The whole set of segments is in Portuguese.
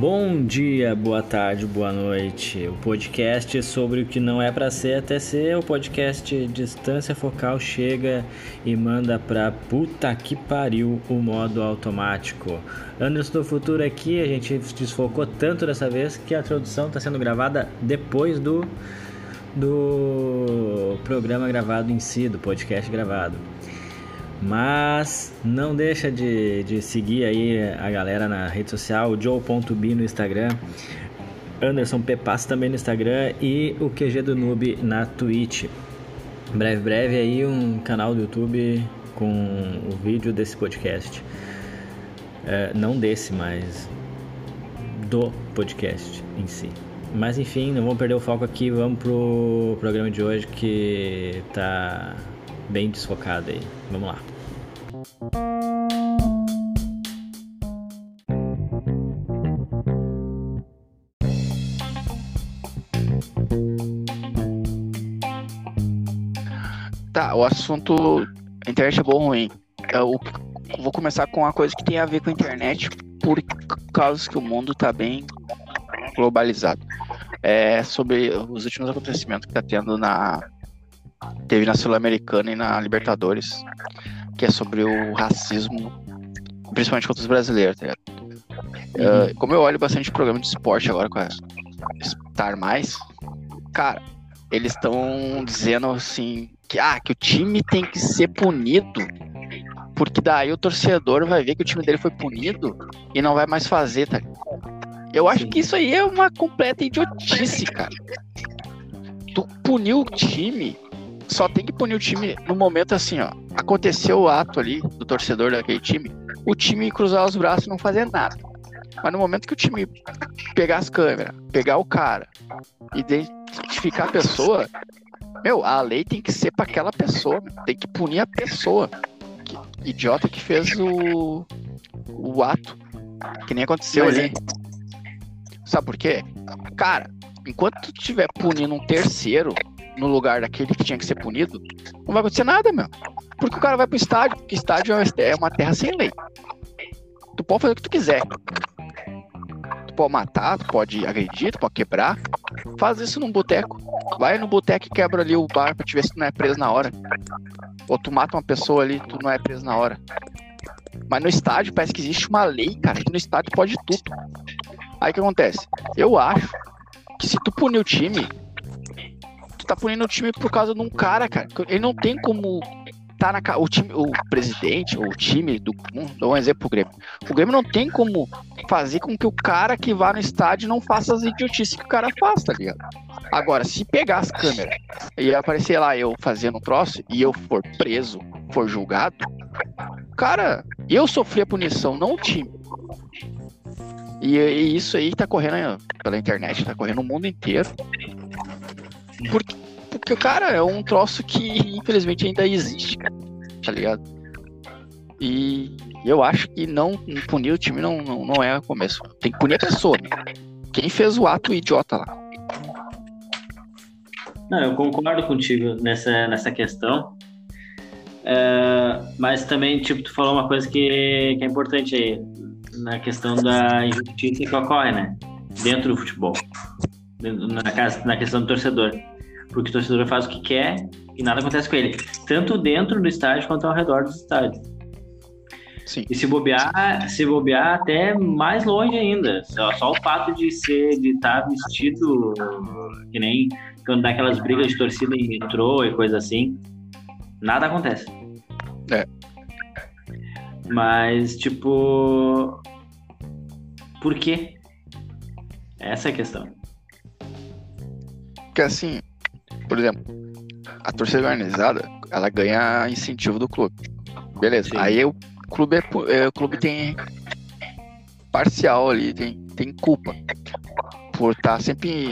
Bom dia, boa tarde, boa noite. O podcast sobre o que não é para ser até ser. O podcast Distância Focal chega e manda pra puta que pariu o modo automático. Anderson do Futuro aqui, a gente desfocou tanto dessa vez que a tradução está sendo gravada depois do, do programa gravado em si, do podcast gravado. Mas não deixa de, de seguir aí a galera na rede social, joe.b no Instagram, Anderson Pepas também no Instagram e o QG do Noob na Twitch. Breve, breve aí um canal do YouTube com o vídeo desse podcast. É, não desse, mas do podcast em si. Mas enfim, não vamos perder o foco aqui, vamos pro programa de hoje que tá bem desfocado aí. Vamos lá. Tá, o assunto internet é bom ou ruim. Eu vou começar com uma coisa que tem a ver com a internet, por causa que o mundo tá bem globalizado. É sobre os últimos acontecimentos que tá tendo na teve na Sul-Americana e na Libertadores, que é sobre o racismo, principalmente contra os brasileiros, tá ligado? Uhum. Uh, como eu olho bastante programa de esporte agora com a Star Mais, cara, eles estão dizendo assim que, ah, que o time tem que ser punido, porque daí o torcedor vai ver que o time dele foi punido e não vai mais fazer, tá? Eu acho que isso aí é uma completa idiotice, cara. Tu puniu o time só tem que punir o time no momento assim, ó. Aconteceu o ato ali do torcedor daquele time, o time cruzar os braços e não fazer nada. Mas no momento que o time pegar as câmeras, pegar o cara, identificar a pessoa, meu, a lei tem que ser para aquela pessoa, tem que punir a pessoa. Que idiota que fez o, o ato. Que nem aconteceu Mas ali. É. Sabe por quê? Cara, enquanto tu estiver punindo um terceiro, no lugar daquele que tinha que ser punido, não vai acontecer nada, meu. Porque o cara vai pro estádio, porque estádio é uma terra sem lei. Tu pode fazer o que tu quiser. Tu pode matar, tu pode agredir, tu pode quebrar. Faz isso num boteco. Vai no boteco e quebra ali o bar pra te ver se tu não é preso na hora. Ou tu mata uma pessoa ali, tu não é preso na hora. Mas no estádio parece que existe uma lei, cara, que no estádio pode tudo. Aí o que acontece? Eu acho que se tu punir o time, tá punindo o time por causa de um cara, cara. Ele não tem como tá na o time, o presidente ou o time do, dar um exemplo pro Grêmio. O Grêmio não tem como fazer com que o cara que vá no estádio não faça as idiotices que o cara faz, tá ligado? Agora, se pegar as câmeras e aparecer lá eu fazendo um troço e eu for preso, for julgado, cara, eu sofri a punição, não o time. E, e isso aí tá correndo pela internet, tá correndo no mundo inteiro. Porque, porque, cara, é um troço que infelizmente ainda existe, cara, tá ligado? E eu acho que não punir o time não, não, não é o começo. Tem que punir a pessoa. Quem fez o ato idiota lá? Não, eu concordo contigo nessa, nessa questão. É, mas também, tipo, tu falou uma coisa que, que é importante aí, na questão da injustiça que ocorre, né? Dentro do futebol na, na questão do torcedor. Porque o torcedor faz o que quer e nada acontece com ele. Tanto dentro do estádio quanto ao redor do estádio. Sim. E se bobear, se bobear até mais longe ainda. Só, só o fato de ser, de estar tá vestido que nem quando dá aquelas brigas de torcida em metrô e coisa assim, nada acontece. É. Mas, tipo. Por quê? Essa é a questão. Porque assim, por exemplo, a torcida organizada, ela ganha incentivo do clube. Beleza. Sim. Aí o clube, é, é, o clube tem parcial ali, tem, tem culpa por estar tá sempre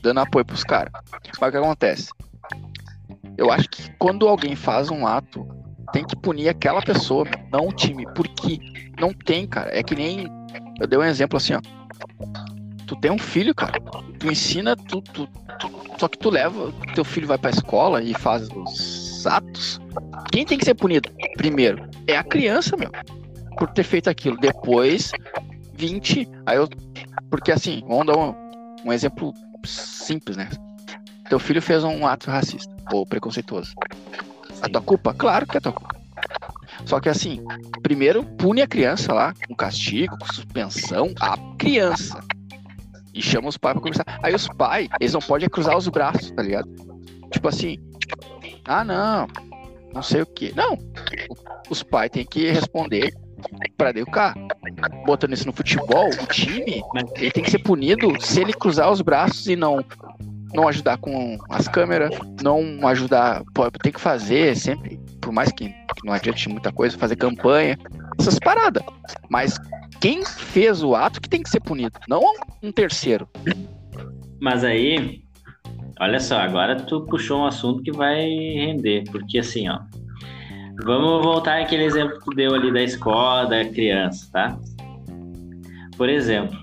dando apoio pros caras. Mas o que acontece? Eu acho que quando alguém faz um ato, tem que punir aquela pessoa, não o time. Porque não tem, cara. É que nem. Eu dei um exemplo assim, ó. Tu tem um filho, cara. Tu ensina, tu, tu, tu, só que tu leva, teu filho vai pra escola e faz os atos, quem tem que ser punido? Primeiro, é a criança, meu. Por ter feito aquilo. Depois, 20. Aí eu. Porque assim, vamos dar um, um exemplo simples, né? Teu filho fez um ato racista ou preconceituoso. Sim. A tua culpa? Claro que é tua culpa. Só que assim, primeiro pune a criança lá, com castigo, com suspensão, a criança. E chama os pais pra conversar. Aí os pais, eles não podem cruzar os braços, tá ligado? Tipo assim, ah não, não sei o que. Não, os pais têm que responder para educar. Botando isso no futebol, o time, ele tem que ser punido se ele cruzar os braços e não não ajudar com as câmeras, não ajudar, tem que fazer sempre, por mais que, que não adiante muita coisa, fazer campanha, essas paradas. Mas quem fez o ato que tem que ser punido, não um terceiro. Mas aí, olha só, agora tu puxou um assunto que vai render, porque assim, ó, vamos voltar àquele exemplo que tu deu ali da escola, da criança, tá? Por exemplo,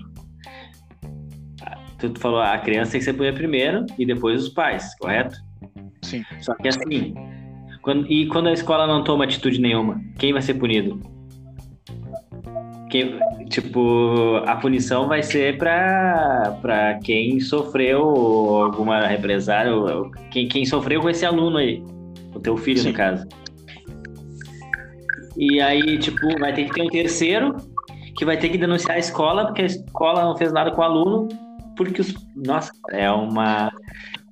tu, tu falou, a criança tem que ser punida primeiro e depois os pais, correto? Sim. Só que assim, quando, e quando a escola não toma atitude nenhuma, quem vai ser punido? Quem, tipo, a punição vai ser para quem sofreu alguma represária, quem, quem sofreu com esse aluno aí, o teu filho, Sim. no caso. E aí, tipo, vai ter que ter um terceiro que vai ter que denunciar a escola, porque a escola não fez nada com o aluno, porque os. Nossa, é uma.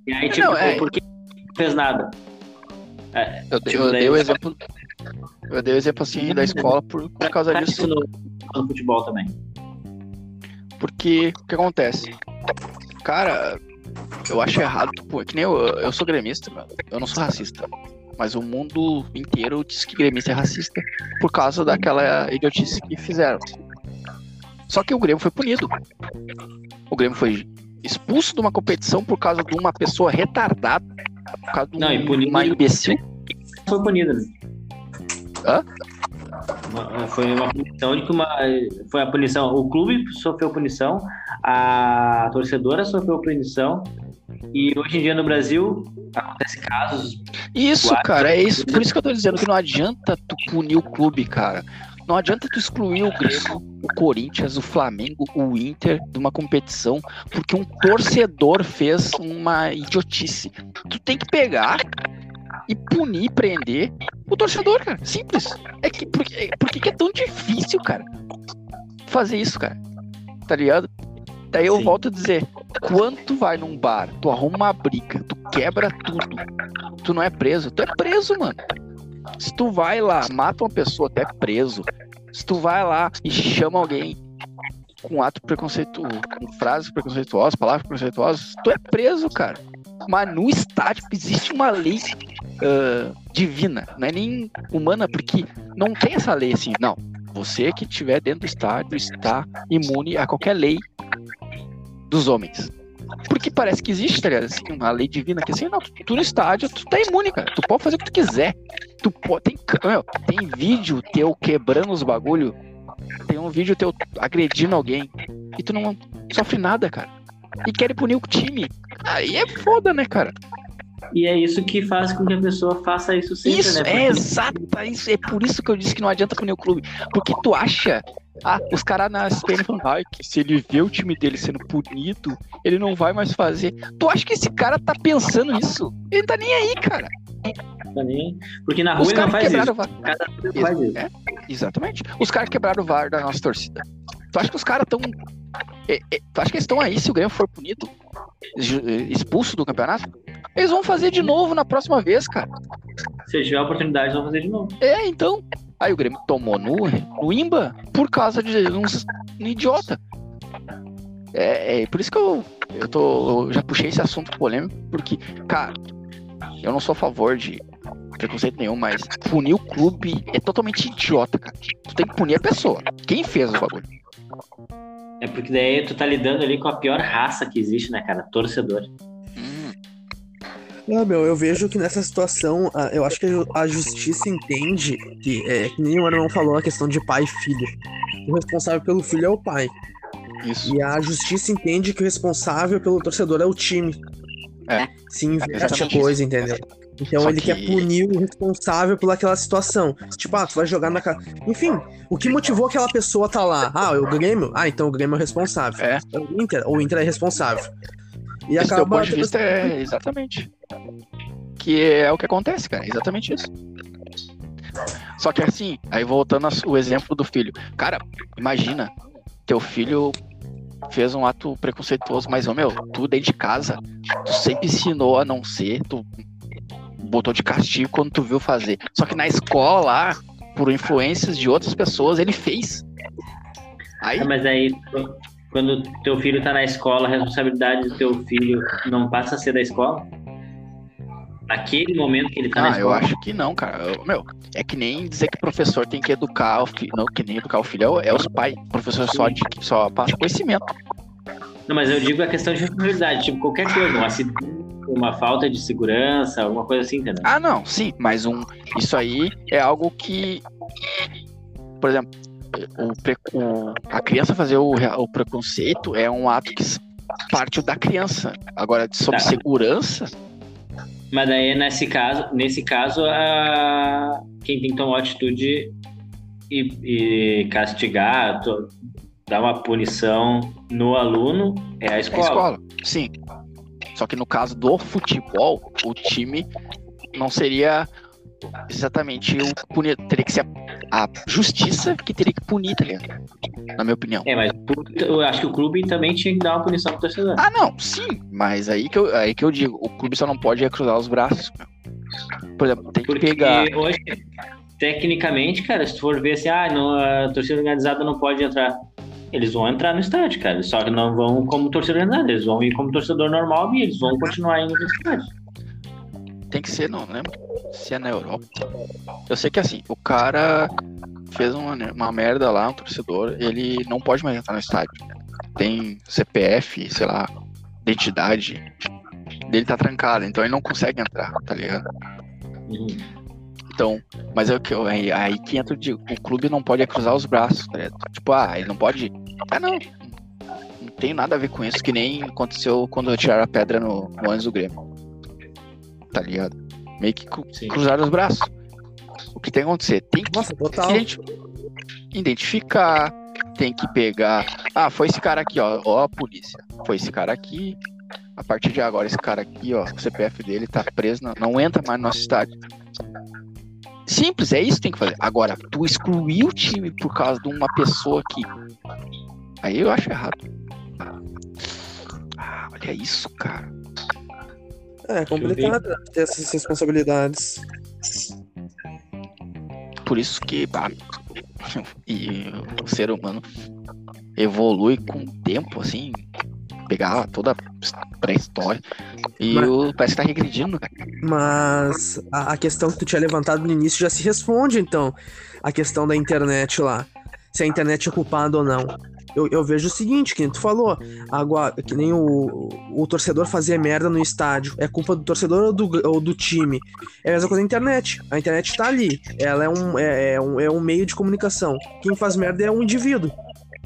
E aí, tipo, não, é... por que não fez nada? É, eu, tipo, eu dei o exemplo. Eu dei o exemplo assim da escola por, por causa disso. No, no futebol também. Porque o que acontece? Cara, eu acho errado, pô, é que nem eu, eu sou gremista, mano. Eu não sou racista. Mas o mundo inteiro diz que gremista é racista por causa daquela idiotice que fizeram. Só que o Grêmio foi punido. O Grêmio foi expulso de uma competição por causa de uma pessoa retardada. Por causa de Não, e punido, uma imbecil. Foi punido, né? Hã? Foi uma punição de que uma. Foi a punição. O clube sofreu punição, a torcedora sofreu punição. E hoje em dia no Brasil acontece casos. Isso, cara, é isso. Por isso que eu tô dizendo que não adianta tu punir o clube, cara. Não adianta tu excluir o Grêmio, o Corinthians, o Flamengo, o Inter de uma competição porque um torcedor fez uma idiotice. Tu tem que pegar e punir, prender o torcedor, cara. Simples. É que por, por que é tão difícil, cara? Fazer isso, cara. Tá ligado? Daí eu Sim. volto a dizer, quando tu vai num bar, tu arruma uma briga, tu quebra tudo, tu não é preso, tu é preso, mano. Se tu vai lá, mata uma pessoa, até preso. Se tu vai lá e chama alguém com ato preconceituoso, com frases preconceituosas, palavras preconceituosas, tu é preso, cara. Mas no estádio existe uma lei uh, divina, não é nem humana, porque não tem essa lei assim, não. Você que estiver dentro do estádio está imune a qualquer lei dos homens. Porque parece que existe, tá ligado? Assim, uma lei divina que assim, não, tu, tu, no estádio, tu tá imune, cara. Tu pode fazer o que tu quiser. Tu pode. Tem, meu, tem vídeo teu quebrando os bagulho. Tem um vídeo teu agredindo alguém. E tu não sofre nada, cara. E querem punir o time. Aí é foda, né, cara? E é isso que faz com que a pessoa faça isso sempre, isso, né? Porque... É exato, é isso, é por isso que eu disse que não adianta punir o clube. Porque tu acha ah, os caras na SPN falam, ai, que se ele vê o time dele sendo punido, ele não vai mais fazer. Tu acha que esse cara tá pensando isso? Ele tá nem aí, cara. Tá nem Porque na rua os ele não faz isso. VAR. Cada Ex faz isso. É, exatamente. Os caras quebraram o VAR da nossa torcida. Tu acha que os caras tão. É, é, tu acha que eles estão aí se o Grêmio for punido? Expulso do campeonato? Eles vão fazer de novo na próxima vez, cara. Se tiver a oportunidade, vão fazer de novo. É, então. Aí o Grêmio tomou no, no Imba por causa de uns um idiota. É, é, por isso que eu, eu, tô, eu já puxei esse assunto polêmico, porque, cara, eu não sou a favor de preconceito nenhum, mas punir o clube é totalmente idiota, cara. Tu tem que punir a pessoa. Quem fez o bagulho? É porque daí tu tá lidando ali com a pior raça que existe, né, cara? Torcedor. Não, meu, eu vejo que nessa situação, eu acho que a justiça entende que, é, que nem o irmão falou, a questão de pai e filho. O responsável pelo filho é o pai. Isso. E a justiça entende que o responsável pelo torcedor é o time. É. Se inverte a coisa, entendeu? Então Só ele que- quer punir o responsável por aquela situação. Tipo, ah, tu vai jogar na cara. Enfim, o que motivou aquela pessoa tá lá? Ah, é o Grêmio? Ah, então o Grêmio é o responsável. É. É o Inter? O Inter é responsável. E Esse teu acaba. ponto de vista é exatamente. Que é o que acontece, cara. É exatamente isso. Só que assim, aí voltando ao exemplo do filho. Cara, imagina, teu filho fez um ato preconceituoso, mas, ô meu, tu dentro de casa, tu sempre ensinou a não ser, tu botou de castigo quando tu viu fazer. Só que na escola lá, por influências de outras pessoas, ele fez. Aí, Ah, mas aí, quando teu filho tá na escola, a responsabilidade do teu filho não passa a ser da escola? Naquele momento que ele tá na Ah, eu escola? acho que não, cara. Eu- meu, é que nem dizer que professor tem que educar o filho. Não, que nem educar o filho é, é os pais. O professor só, de, só passa conhecimento. Não, mas eu digo a questão de responsabilidade, tipo, qualquer coisa, um acidente, uma falta de segurança, alguma coisa assim, entendeu? Ah, não, sim, mas um, isso aí é algo que. Por exemplo, o, pre- o- a criança fazer o, o preconceito é um ato que parte da criança. Agora, sobre Tá. segurança, Mas daí, nesse caso, nesse caso a... quem tem que tomar atitude e, e castigar, to- dar uma punição no aluno é a é escola. escola. Sim. Só que no caso do futebol, o time não seria exatamente o punir. Teria que ser a, justiça que teria que punir, tá ligado? Na minha opinião. É, mas eu acho que o clube também tinha que dar uma punição pro torcedor. Ah, não, sim, mas aí que, eu, aí que eu digo, o clube só não pode cruzar os braços. Por exemplo, tem que Porque pegar. hoje, tecnicamente, cara, se tu for ver assim, ah, não, a torcida organizada não pode entrar. Eles vão entrar no estádio, cara. Só que não vão como torcedor organizado, eles vão ir como torcedor normal e eles vão continuar indo no estádio. Tem que ser, não lembro se é na Europa. Eu sei que assim, o cara fez uma, uma merda lá, um torcedor, ele não pode mais entrar no estádio. Tem CPF, sei lá, identidade dele tá trancada, então ele não consegue entrar, tá ligado? Uhum. Então, mas é o que aí, aí que entra, digo, o clube não pode cruzar os braços, tá ligado? Tipo, ah, ele não pode. Ah, não. Não tem nada a ver com isso, que nem aconteceu quando tiraram a pedra no, no do Grêmio. Tá ligado? Meio que cru- Sim. cruzaram os braços. O que tem que acontecer? Tem que Nossa, total. identi- identificar, tem que pegar. Ah, foi esse cara aqui, ó. Ó, a polícia. Foi esse cara aqui. A partir de agora, esse cara aqui, ó, o CPF dele tá preso, não, não entra mais no nosso estádio. Simples, é isso que tem que fazer. Agora, tu excluir o time por causa de uma pessoa que. Aí eu acho errado. Ah, olha isso, cara. É complicado né, ter essas responsabilidades. Por isso que e o ser humano evolui com o tempo, assim, pegar toda a pré-história e Mas- o, parece que tá regredindo, cara. Mas a, a questão que tu tinha levantado no início já se responde, então. A questão da internet lá. Se a internet é culpada ou não. Eu, eu vejo o seguinte, que tu falou. Agora, que nem o, o torcedor fazer merda no estádio. É culpa do torcedor ou do, ou do time? É a mesma coisa na internet. A internet tá ali. Ela é um, é, é um, é um meio de comunicação. Quem faz merda é um indivíduo.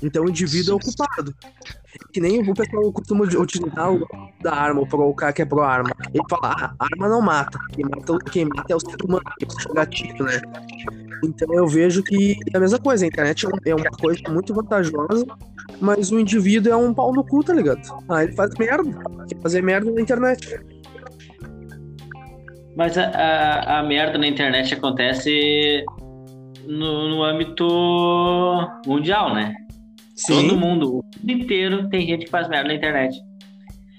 Então o indivíduo é o culpado. Que nem o pessoal costuma utilizar o da arma, o, cara que é pro arma. Ele fala, ah, arma não mata. Quem mata, quem mata é o ser humano, puxa o gatilho, né? Então eu vejo que é a mesma coisa, a internet é é uma coisa muito vantajosa, mas o indivíduo é um pau no cu, tá ligado? Ah, ele faz merda. Quer fazer merda na internet. Mas a, a, a merda na internet acontece no, no âmbito mundial, né? Todo mundo, o mundo inteiro tem gente que faz merda na internet.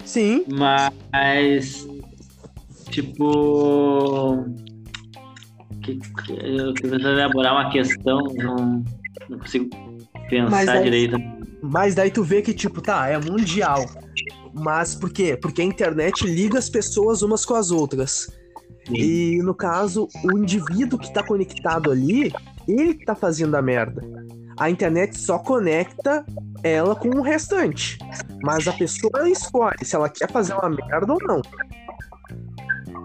sim. Mas, tipo. Que, que, eu tô tentando elaborar uma questão, não, não consigo pensar Mas aí- direito. Mas daí tu vê que, tipo, tá, é mundial. Mas por quê? Porque a internet liga as pessoas umas com as outras. E no caso, o indivíduo que tá conectado ali, ele que tá fazendo a merda. A internet só conecta ela com o restante. Mas a pessoa escolhe se ela quer fazer uma merda ou não.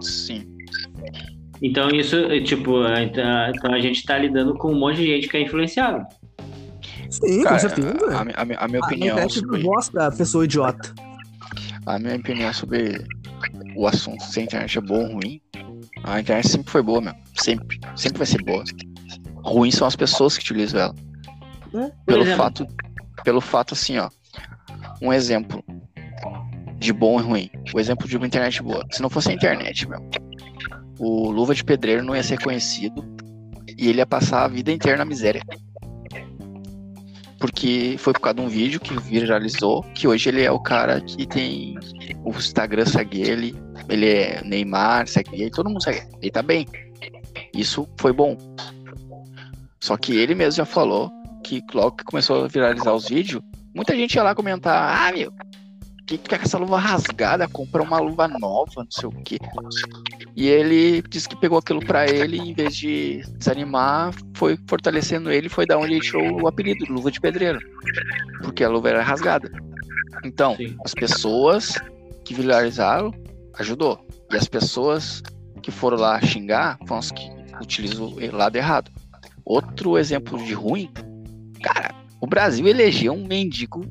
Sim. Então isso, é, tipo, é, então então a gente tá lidando com um monte de gente que é influenciável. Sim, Cara, com certeza. a, a a minha A opinião internet sobre, gosta da pessoa idiota. a minha opinião sobre o assunto se a internet é bom ou ruim, A internet sempre foi boa, meu. Sempre. Sempre vai ser boa. Ruim são as pessoas que utilizam ela. É. Pelo exemplo. fato, pelo fato assim, ó. Um exemplo de bom e ruim. O exemplo de uma internet boa. Se não fosse a internet, meu, o Luva de Pedreiro não ia ser conhecido e ele ia passar a vida inteira na miséria. Porque foi por causa de um vídeo que viralizou, que hoje ele é o cara que tem o Instagram segue ele, ele é Neymar, segue ele, todo mundo segue ele. Ele tá bem. Isso foi bom. Só que ele mesmo já falou que logo que começou a viralizar os vídeos, muita gente ia lá comentar, ah, meu, que que é com essa luva rasgada? Compra uma luva nova, não sei o quê. E ele disse que pegou aquilo pra ele, e em vez de desanimar, foi fortalecendo ele, foi da onde ele tirou o apelido, luva de pedreiro. Porque a luva era rasgada. Então, Sim. as pessoas que viralizaram, ajudou. E as pessoas que foram lá xingar, foram as que utilizam o lado errado. Outro exemplo de ruim, cara, o Brasil elegeu um mendigo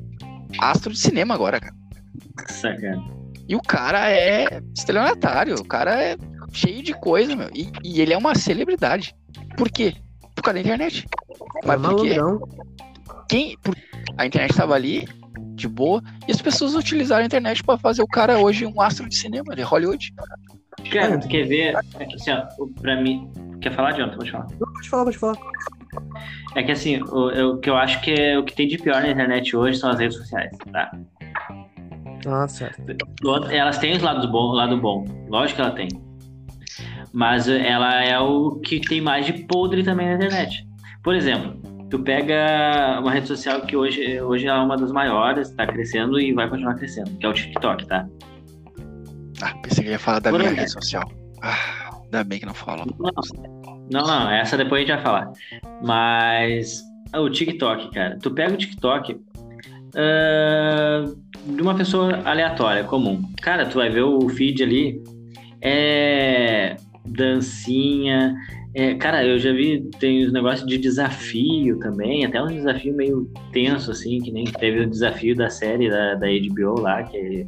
astro de cinema agora, cara. Sacana. E o cara é estelionatário, o cara é cheio de coisa, meu. E, e ele é uma celebridade. Por quê? Por causa da internet. É Mas por quê? Quem, por- a internet tava ali, de boa, e as pessoas utilizaram a internet pra fazer o cara hoje um astro de cinema de Hollywood. Cara, tu quer ver? É que assim, ó, o- pra mim. Quer falar, Jonathan? Pode falar. Não, pode falar, pode falar. É que assim, o, eu- o que eu acho que é o que tem de pior na internet hoje são as redes sociais, tá? Ah, certo. Elas têm os lados bom, o lado bom, lógico que ela tem. Mas ela é o que tem mais de podre também na internet. Por exemplo, tu pega uma rede social que hoje, hoje é uma das maiores, tá crescendo e vai continuar crescendo, que é o TikTok, tá? Ah, pensei que ia falar da Por minha exemplo. rede social. Ah, ainda bem que não falou. Não, não, essa depois a gente vai falar. Mas o TikTok, cara, tu pega o TikTok ah, de uma pessoa aleatória, comum. Cara, tu vai ver o feed ali, é dancinha. é- cara, eu já vi, tem os negócios de desafio também, até um desafio meio tenso, assim, que nem teve o desafio da série da, da HBO lá, que é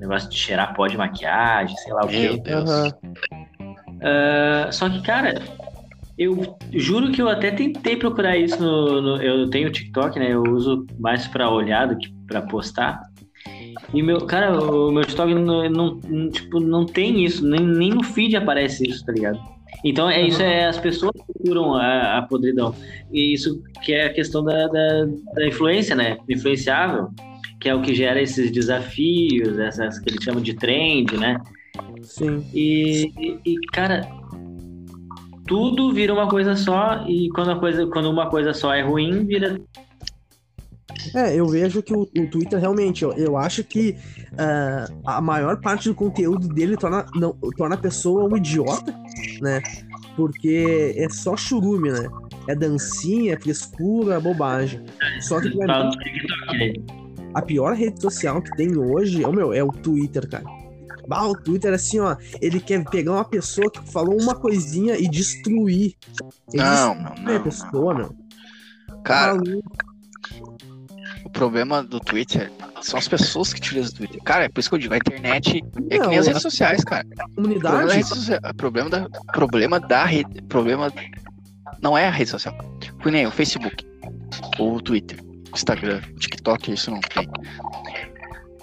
negócio de cheirar pó de maquiagem, sei lá o quê. Meu Deus. Aham. Ah, só que, cara, eu juro que eu até tentei procurar isso no, no- Eu tenho TikTok, né? Eu uso mais pra olhar do que pra postar. E meu, cara, o meu TikTok não, não- tipo, não tem isso, nem, nem no feed aparece isso, tá ligado? Então é isso, é as pessoas que procuram a, a podridão. E isso que é a questão da, da, da influência, né? Influenciável, que é o que gera esses desafios, essas que eles chamam de trend, né? Sim. E- e, cara, tudo vira uma coisa só e quando, a coisa, quando uma coisa só é ruim, vira. É, eu vejo que o, o Twitter realmente, eu, eu acho que ah, a maior parte do conteúdo dele torna, não, torna a pessoa um idiota, né? Porque é só churume, né? É dancinha, é frescura, é bobagem. Só que mim, aí. a pior rede social que tem hoje, é o meu, é o Twitter, cara. Bah, o Twitter, assim, ó, ele quer pegar uma pessoa que falou uma coisinha e destruir. Ele Não, não, não, a pessoa, meu. Cara, o problema do Twitter são as pessoas que utilizam o Twitter. Cara, é por isso que eu digo, a internet é que Não, nem as redes sociais, cara. A O problema da comunidade. rede social, o problema da, problema da rede, problema não é a rede social. Foi nem o Facebook, o Twitter, o Instagram, o TikTok, isso não tem.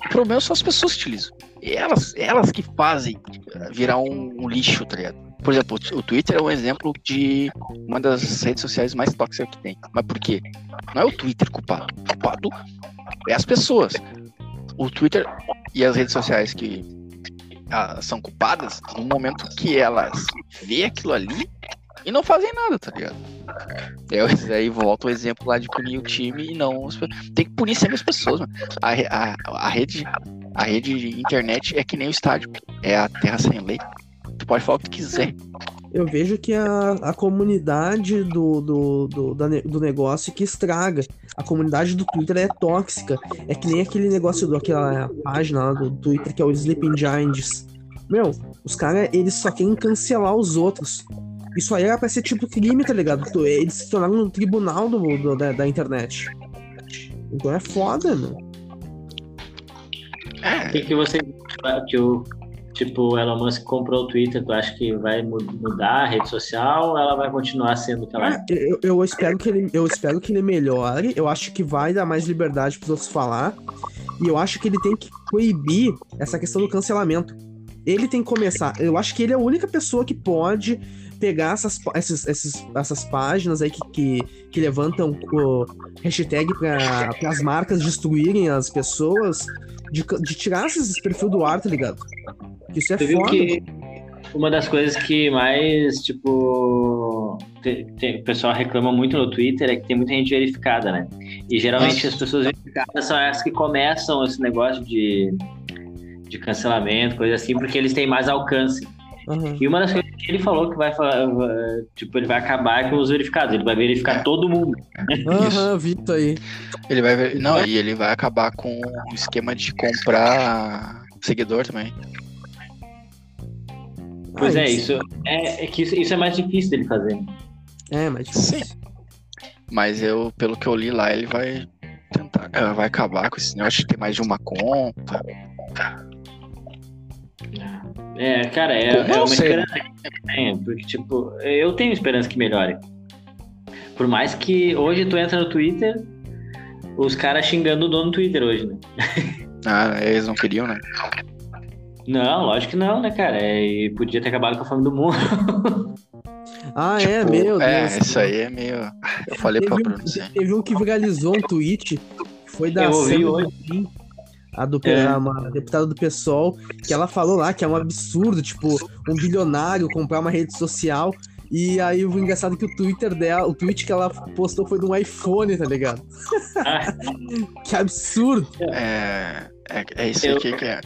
O problema são as pessoas que utilizam. Elas, elas que fazem eh, virar um, um lixo, tá ligado? Por exemplo, o Twitter é um exemplo de uma das redes sociais mais tóxicas que tem. Mas por quê? Não é o Twitter culpado. O culpado é as pessoas. O Twitter e as redes sociais que ah, são culpadas no momento que elas vê aquilo ali e não fazem nada, tá ligado? Eu, aí volta o exemplo lá de punir o time e não. Tem que punir sempre as pessoas, mano. A, a, a rede, a rede de internet é que nem o estádio. É a terra sem lei. Tu pode falar o que quiser. Eu vejo que a, a comunidade do, do, do, da do negócio que estraga. A comunidade do Twitter é tóxica. É que nem aquele negócio daquela página lá do Twitter que é o Sleeping Giants. Meu, os caras, eles só querem cancelar os outros. Isso aí era pra ser tipo crime, tá ligado? Eles se tornaram um tribunal do, do- da, da internet. Então é foda, meu. O que, que você. Que o, tipo, Elon Musk comprou o Twitter, tu acha que vai mudar a rede social ou ela vai continuar sendo o que ela é? Eu, eu, espero que ele, eu espero que ele melhore. Eu acho que vai dar mais liberdade para os outros falar. E eu acho que ele tem que proibir essa questão do cancelamento. Ele tem que começar. Eu acho que ele é a única pessoa que pode pegar essas, essas, essas páginas aí que, que, que levantam o hashtag para as marcas destruírem as pessoas, de, de tirar esses perfil do ar, tá ligado? Isso é Você foda. que uma das coisas que mais, tipo, tem, tem, o pessoal reclama muito no Twitter é que tem muita gente verificada, né? E geralmente as pessoas verificadas são as que começam esse negócio de, de cancelamento, coisa assim, porque eles têm mais alcance. Uhum. E uma das coisas que ele falou que vai tipo, ele vai acabar com os verificados, ele vai verificar todo mundo. Aham, uhum, Vitor aí. Ele vai não, e ele vai acabar com o esquema de comprar seguidor também. Pois ah, é, isso é, é que isso, isso, é mais difícil dele fazer. É, mais difícil. Sim. Mas eu, pelo que eu li lá, ele vai tentar, eh, vai acabar com esse negócio de ter mais de uma conta. É, cara, é, é uma sei. esperança que tenho, porque, tipo, eu tenho esperança que melhore. Por mais que hoje tu entra no Twitter, os caras xingando o dono do Twitter hoje, né? Ah, eles não queriam, né? Não, lógico que não, né, cara? É, e podia ter acabado com a fome do mundo. ah, é, tipo, é, meu Deus. É, isso aí é meio. Eu falei teve pra Bruno. Um, teve um que viralizou um tweet, que foi da Eu ouvi hoje. A do é. uma deputada do PSOL, que ela falou lá que é um absurdo, tipo, um bilionário comprar uma rede social. E aí o engraçado é que o Twitter dela, o tweet que ela postou foi de um iPhone, tá ligado? Que absurdo. É, é, é isso aqui que é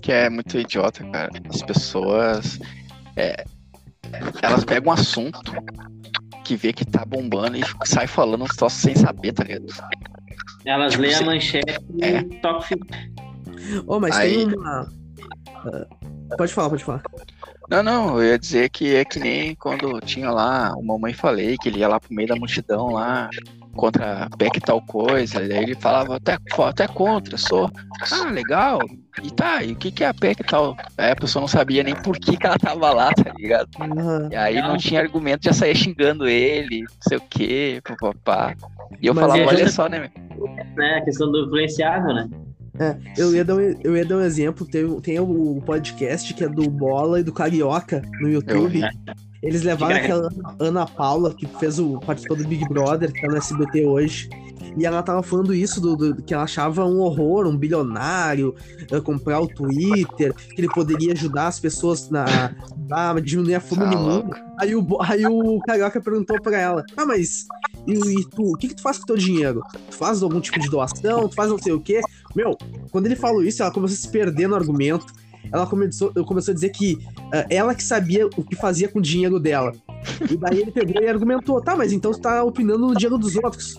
que é muito idiota, cara. As pessoas. É, elas pegam um assunto que vê que tá bombando e sai falando troço sem saber, tá ligado? Elas tipo, leem a manchete é. e tocam. Oh, mas Aí... tem uma. Pode falar, pode falar. Não, não, eu ia dizer que é que nem quando tinha lá o Mamãe Falei, que ele ia lá pro meio da multidão lá, contra PEC tal coisa, e aí ele falava até, até contra, sou. Ah, legal. E tá, e o que, que é a PEC tal? Aí a pessoa não sabia nem por que, que ela tava lá, tá ligado? Uhum. E aí não tinha argumento, já saía xingando ele, não sei o que, papapá. E eu Mas falava, olha só, né? Né? A questão do influenciável, né? É, eu ia, dar um, eu ia dar um exemplo, tem, tem o podcast que é do Bola e do Carioca no YouTube. Eu, eles levaram aquela Ana Paula, que fez o. participou do Big Brother, que tá no SBT hoje. E ela tava falando isso, do, do que ela achava um horror, um bilionário, uh, comprar o Twitter, que ele poderia ajudar as pessoas na, a diminuir a fome tá no mundo. Aí o, aí o Carioca perguntou pra ela: Ah, mas e, e tu, o que, que tu faz com o teu dinheiro? Tu faz algum tipo de doação? Tu faz não sei o quê? Meu, quando ele falou isso, ela começou a se perder no argumento ela começou, começou a dizer que uh, ela que sabia o que fazia com o dinheiro dela. E daí ele pegou e argumentou: tá, mas então você tá opinando no dinheiro dos outros.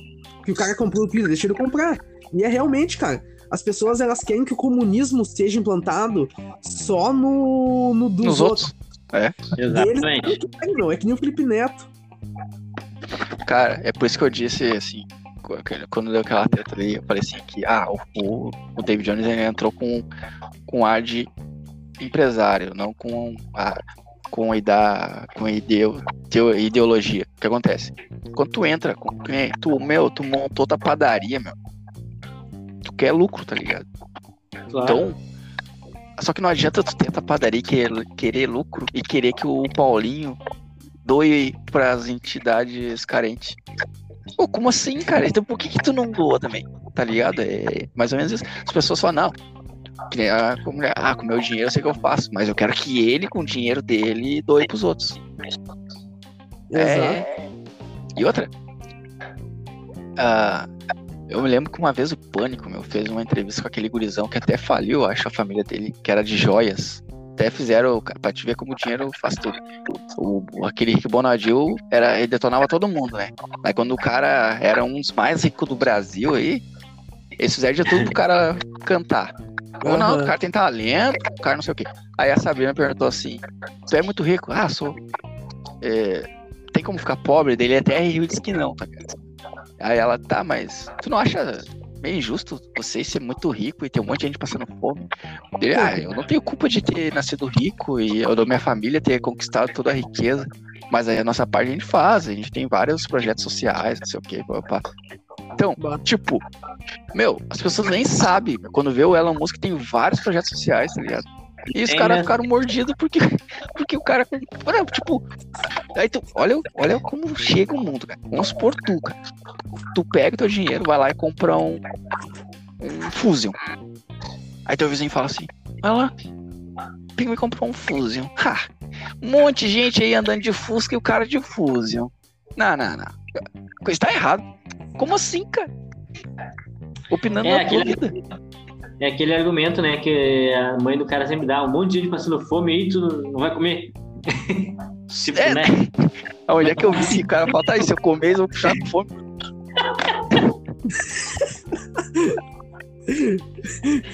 Que o cara comprou o pizza, deixa ele comprar. E é realmente, cara. As pessoas elas querem que o comunismo seja implantado só no, no dos Nos outros. outros. É, exatamente. Eles, não, é que nem o Felipe Neto. Cara, é por isso que eu disse assim, quando deu aquela treta ali, eu falei assim que ah, o, o David Jones entrou com, com ar de empresário, não com com, a, com a ideo, teo, ideologia. O que acontece? Quando tu entra, com, tu, meu, tu montou tua padaria, meu. Tu quer lucro, tá ligado? Claro. Então, só que não adianta tu ter tua padaria e querer, querer lucro e querer que o Paulinho doe para as entidades carentes. Pô, como assim, cara? Então por que, que tu não doa também? Tá ligado? É mais ou menos isso. As pessoas falam, não, ah, com, ah, com meu dinheiro eu sei que eu faço, mas eu quero que ele, com o dinheiro dele, doe pros outros. É... E outra. Uh, eu me lembro que uma vez o Pânico, meu, fez uma entrevista com aquele gurizão que até faliu, acho, a família dele, que era de joias. Até fizeram, pra te ver como o dinheiro faz tudo. O, aquele Rick Bonadil, era, ele detonava todo mundo, né? Mas quando o cara era um dos mais ricos do Brasil aí, eles fizeram de tudo pro cara cantar. Ou não, o cara tem talento, o cara não sei o quê. Aí a Sabrina perguntou assim: Tu é muito rico? Ah, sou. É, tem como ficar pobre? Dele até riu e disse que não, tá ligado? Aí ela, tá, mas tu não acha meio injusto vocês ser muito rico e ter um monte de gente passando fome. Ele, ah, eu não tenho culpa de ter nascido rico e eu da minha família ter conquistado toda a riqueza. Mas aí a nossa parte a gente faz, a gente tem vários projetos sociais, não sei o que, papá. Então, tipo, meu, as pessoas nem sabem. Quando vê o Elon Musk tem vários projetos sociais, tá ligado? E os caras ficaram mordidos porque, porque o cara. Tipo. Aí tu, olha, olha como chega o mundo, cara. Vamos supor tu, cara. Tu pega teu dinheiro, vai lá e compra um. Um Fusion. Aí teu vizinho fala assim: vai lá. Pinguim comprou um Fusion. Ha! Um monte de gente aí andando de Fusca e o cara de Fusion. Não, não, não. Coisa tá errado. Como assim, cara? Opinando é, na aquele, tua vida. É aquele argumento, né, que a mãe do cara sempre dá. Um monte de gente passando fome aí, tu não vai comer. tipo, é, né? Olha que eu vi esse cara falar, tá aí, se eu comer, eu vou puxar com fome.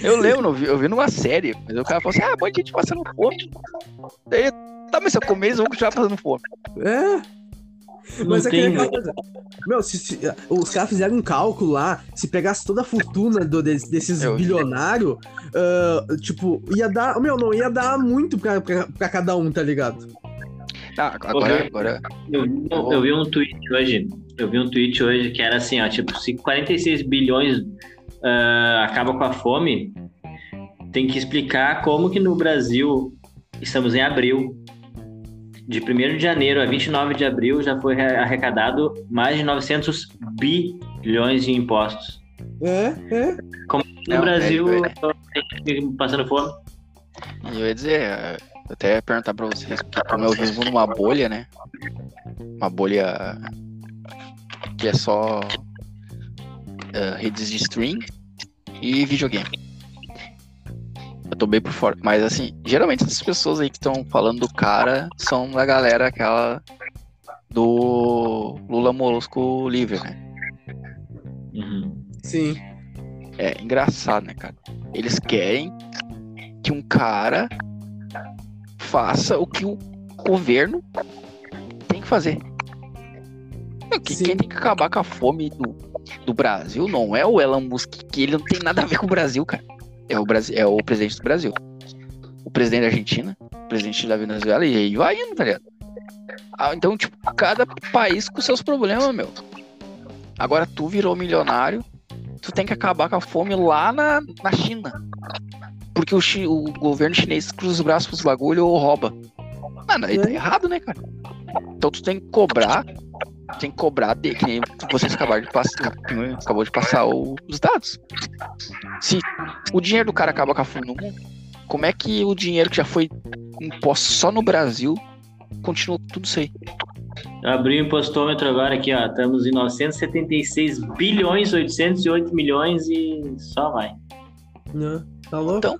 Eu lembro, eu vi, eu vi numa série, mas o cara falou assim: ah, um monte de gente passando fome. Daí, tá, mas se eu comer, eles vão continuar passando fome. É. Mas é que Meu, se, se, os caras fizeram um cálculo lá, se pegasse toda a fortuna do, desses eu bilionários, uh, tipo, ia dar. Meu, não ia dar muito pra, pra, pra cada um, tá ligado? Ah, agora. agora... Eu, eu, eu, vi um tweet hoje. Eu vi um tweet hoje que era assim, ó, tipo, se 46 bilhões uh, acaba com a fome, tem que explicar como que no Brasil estamos em abril de 1 de janeiro a 29 de abril já foi arrecadado mais de 900 bilhões de impostos. É, é. Como no é, Brasil é, é. passando fome. Eu ia dizer, eu até ia perguntar pra vocês, porque como eu vivo numa bolha, né? Uma bolha que é só uh, redes de stream e videogame. Eu tô bem por fora. Mas assim, geralmente essas pessoas aí que estão falando do cara são da galera aquela do Lula Molusco Livre, né? Uhum. Sim. É engraçado, né, cara? Eles querem que um cara faça o que o governo tem que fazer. Que quem tem que acabar com a fome do, do Brasil não é o Elon Musk, que ele não tem nada a ver com o Brasil, cara é o, Brasil, é o presidente do Brasil. O presidente da Argentina, o presidente da Venezuela, e aí vai indo, tá ligado? Ah, então, tipo, cada país com seus problemas, meu. Agora tu virou milionário, tu tem que acabar com a fome lá na, na China. Porque o, o governo chinês cruza os braços pros bagulho ou rouba. Mano, aí tá errado, né, cara? Então tu tem que cobrar tem que cobrar de que nem vocês acabaram de passar, acabou de passar o, os dados. Se o dinheiro do cara acaba com a fome no mundo, como é que o dinheiro que já foi imposto só no Brasil continua tudo isso aí? Abri o impostômetro agora aqui, ó. Estamos em 976 bilhões, 808 milhões e só vai. Não, tá louco? Então,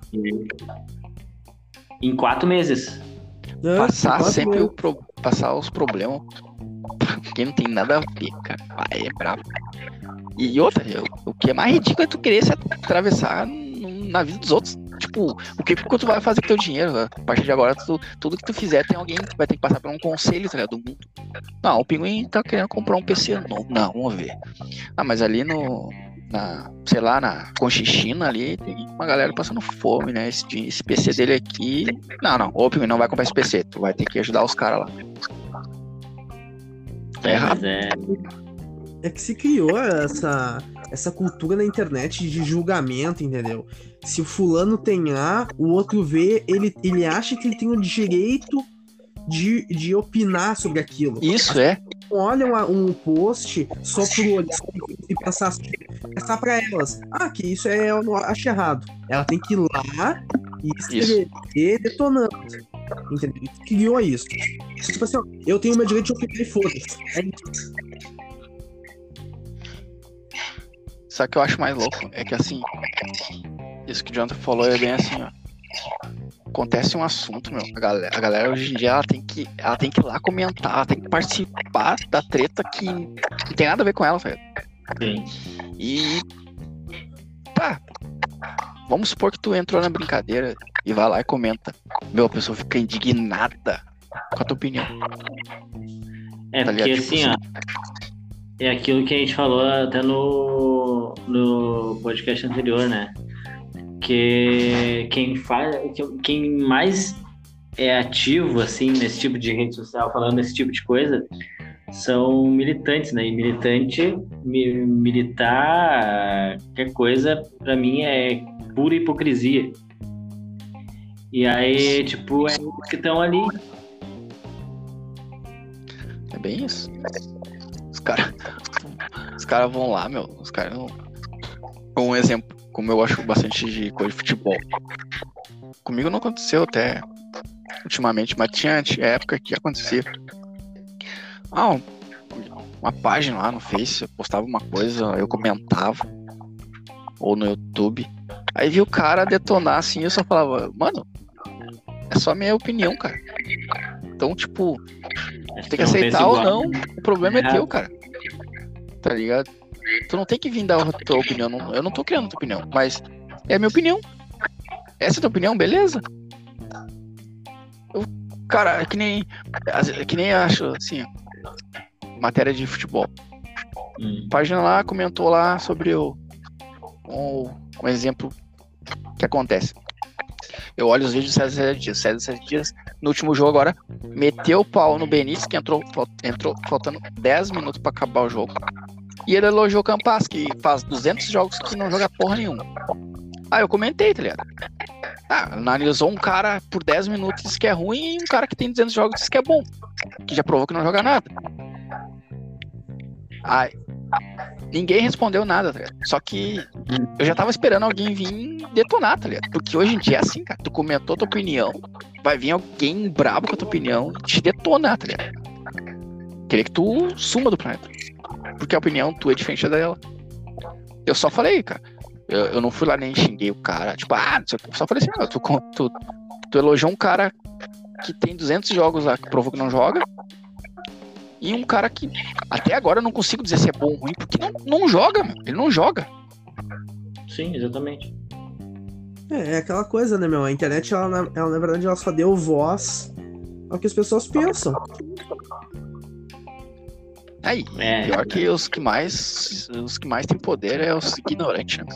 em quatro meses. Não, passar sempre o pro, passar os problemas porque não tem nada a ver, cara. Aí é brabo. E outra, o que é mais ridículo é tu querer se atravessar na vida dos outros. Tipo, o que, que tu vai fazer com teu dinheiro? A partir de agora, tu, tudo que tu fizer tem alguém que vai ter que passar por um conselho tá, do mundo. Não, o pinguim tá querendo comprar um PC novo. Não, vamos ver. Ah, mas ali no. Na, sei lá, na Conchichina ali, tem uma galera passando fome, né? Esse, esse PC dele aqui. Não, não, o Pinguim não vai comprar esse PC, tu vai ter que ajudar os caras lá. Tá errado. É... é que se criou essa, essa cultura na internet de julgamento, entendeu? Se o fulano tem A, o outro vê, ele, ele acha que ele tem o direito de, de opinar sobre aquilo. Isso As é. Olham um post só por olhar e pensar assim, pensar pra elas, ah, que isso é, eu não acho errado. Ela tem que ir lá e escrever detonando. Entendeu? Criou isso. Tipo assim, ó, eu tenho meu direito de opinar e foda-se. É isso. Só que eu acho mais louco é que assim, isso que o Jonathan falou é bem assim, ó. Acontece um assunto, meu. A galera, a galera hoje em dia ela tem, que, ela tem que ir lá comentar, ela tem que participar da treta que não tem nada a ver com ela, velho. Sim. E. Tá. Vamos supor que tu entrou na brincadeira e vai lá e comenta. Meu, a pessoa fica indignada com a tua opinião. É, tá porque tipo, assim, ó. é aquilo que a gente falou até no, no podcast anterior, né? Que quem faz, quem mais é ativo assim nesse tipo de rede social, falando esse tipo de coisa, são militantes, né? E militante, mi, militar, qualquer coisa, para mim é pura hipocrisia. E aí, tipo, é os que estão ali. É bem isso. Os caras os cara vão lá, meu. Os caras não. Um exemplo, como eu acho bastante de coisa de futebol. Comigo não aconteceu até ultimamente, mas tinha época que acontecia. Ah, uma página lá no Face, eu postava uma coisa, eu comentava. Ou no YouTube. Aí vi o cara detonar assim, eu só falava, mano, é só minha opinião, cara. Então, tipo, tem que aceitar ou não, o problema é, é teu, cara. Tá ligado? Tu não tem que vir dar a tua opinião. eu não tô criando tua opinião, mas é a minha opinião. Essa é a tua opinião, beleza? Eu, cara, é que nem. É que nem acho, assim, matéria de futebol. Hum. Página lá comentou lá sobre o, um, um exemplo que acontece. Eu olho os vídeos do César Sete Dias. César Sete Dias, no último jogo agora, meteu o pau no Benítez, que entrou, entrou faltando 10 minutos para acabar o jogo. E ele elogiou o Campas, que faz 200 jogos que não joga porra nenhuma. Ah, eu comentei, tá ligado? Ah, analisou um cara por 10 minutos disse que é ruim e um cara que tem 200 jogos disse que é bom. Que já provou que não joga nada. Ai, ninguém respondeu nada, tá ligado? Só que eu já tava esperando alguém vir detonar, tá ligado? Porque hoje em dia é assim, cara. Tu comentou tua opinião, vai vir alguém brabo com a tua opinião te detonar, tá ligado? Queria que tu suma do planeta. Porque a opinião tua é diferente da dela. Eu só falei, cara. Eu, eu não fui lá nem xinguei o cara. Tipo, ah, não sei o que. Eu só falei assim, não, tu, tu, tu elogiou um cara que tem 200 jogos lá que provou que não joga e um cara que até agora eu não consigo dizer se é bom ou ruim, porque não, não joga, meu. ele não joga. Sim, exatamente. É, é aquela coisa, né, meu? A internet, ela, ela, na verdade, ela só deu voz ao que as pessoas pensam. Aí, é, pior que os que mais os que mais têm poder é os ignorantes, né?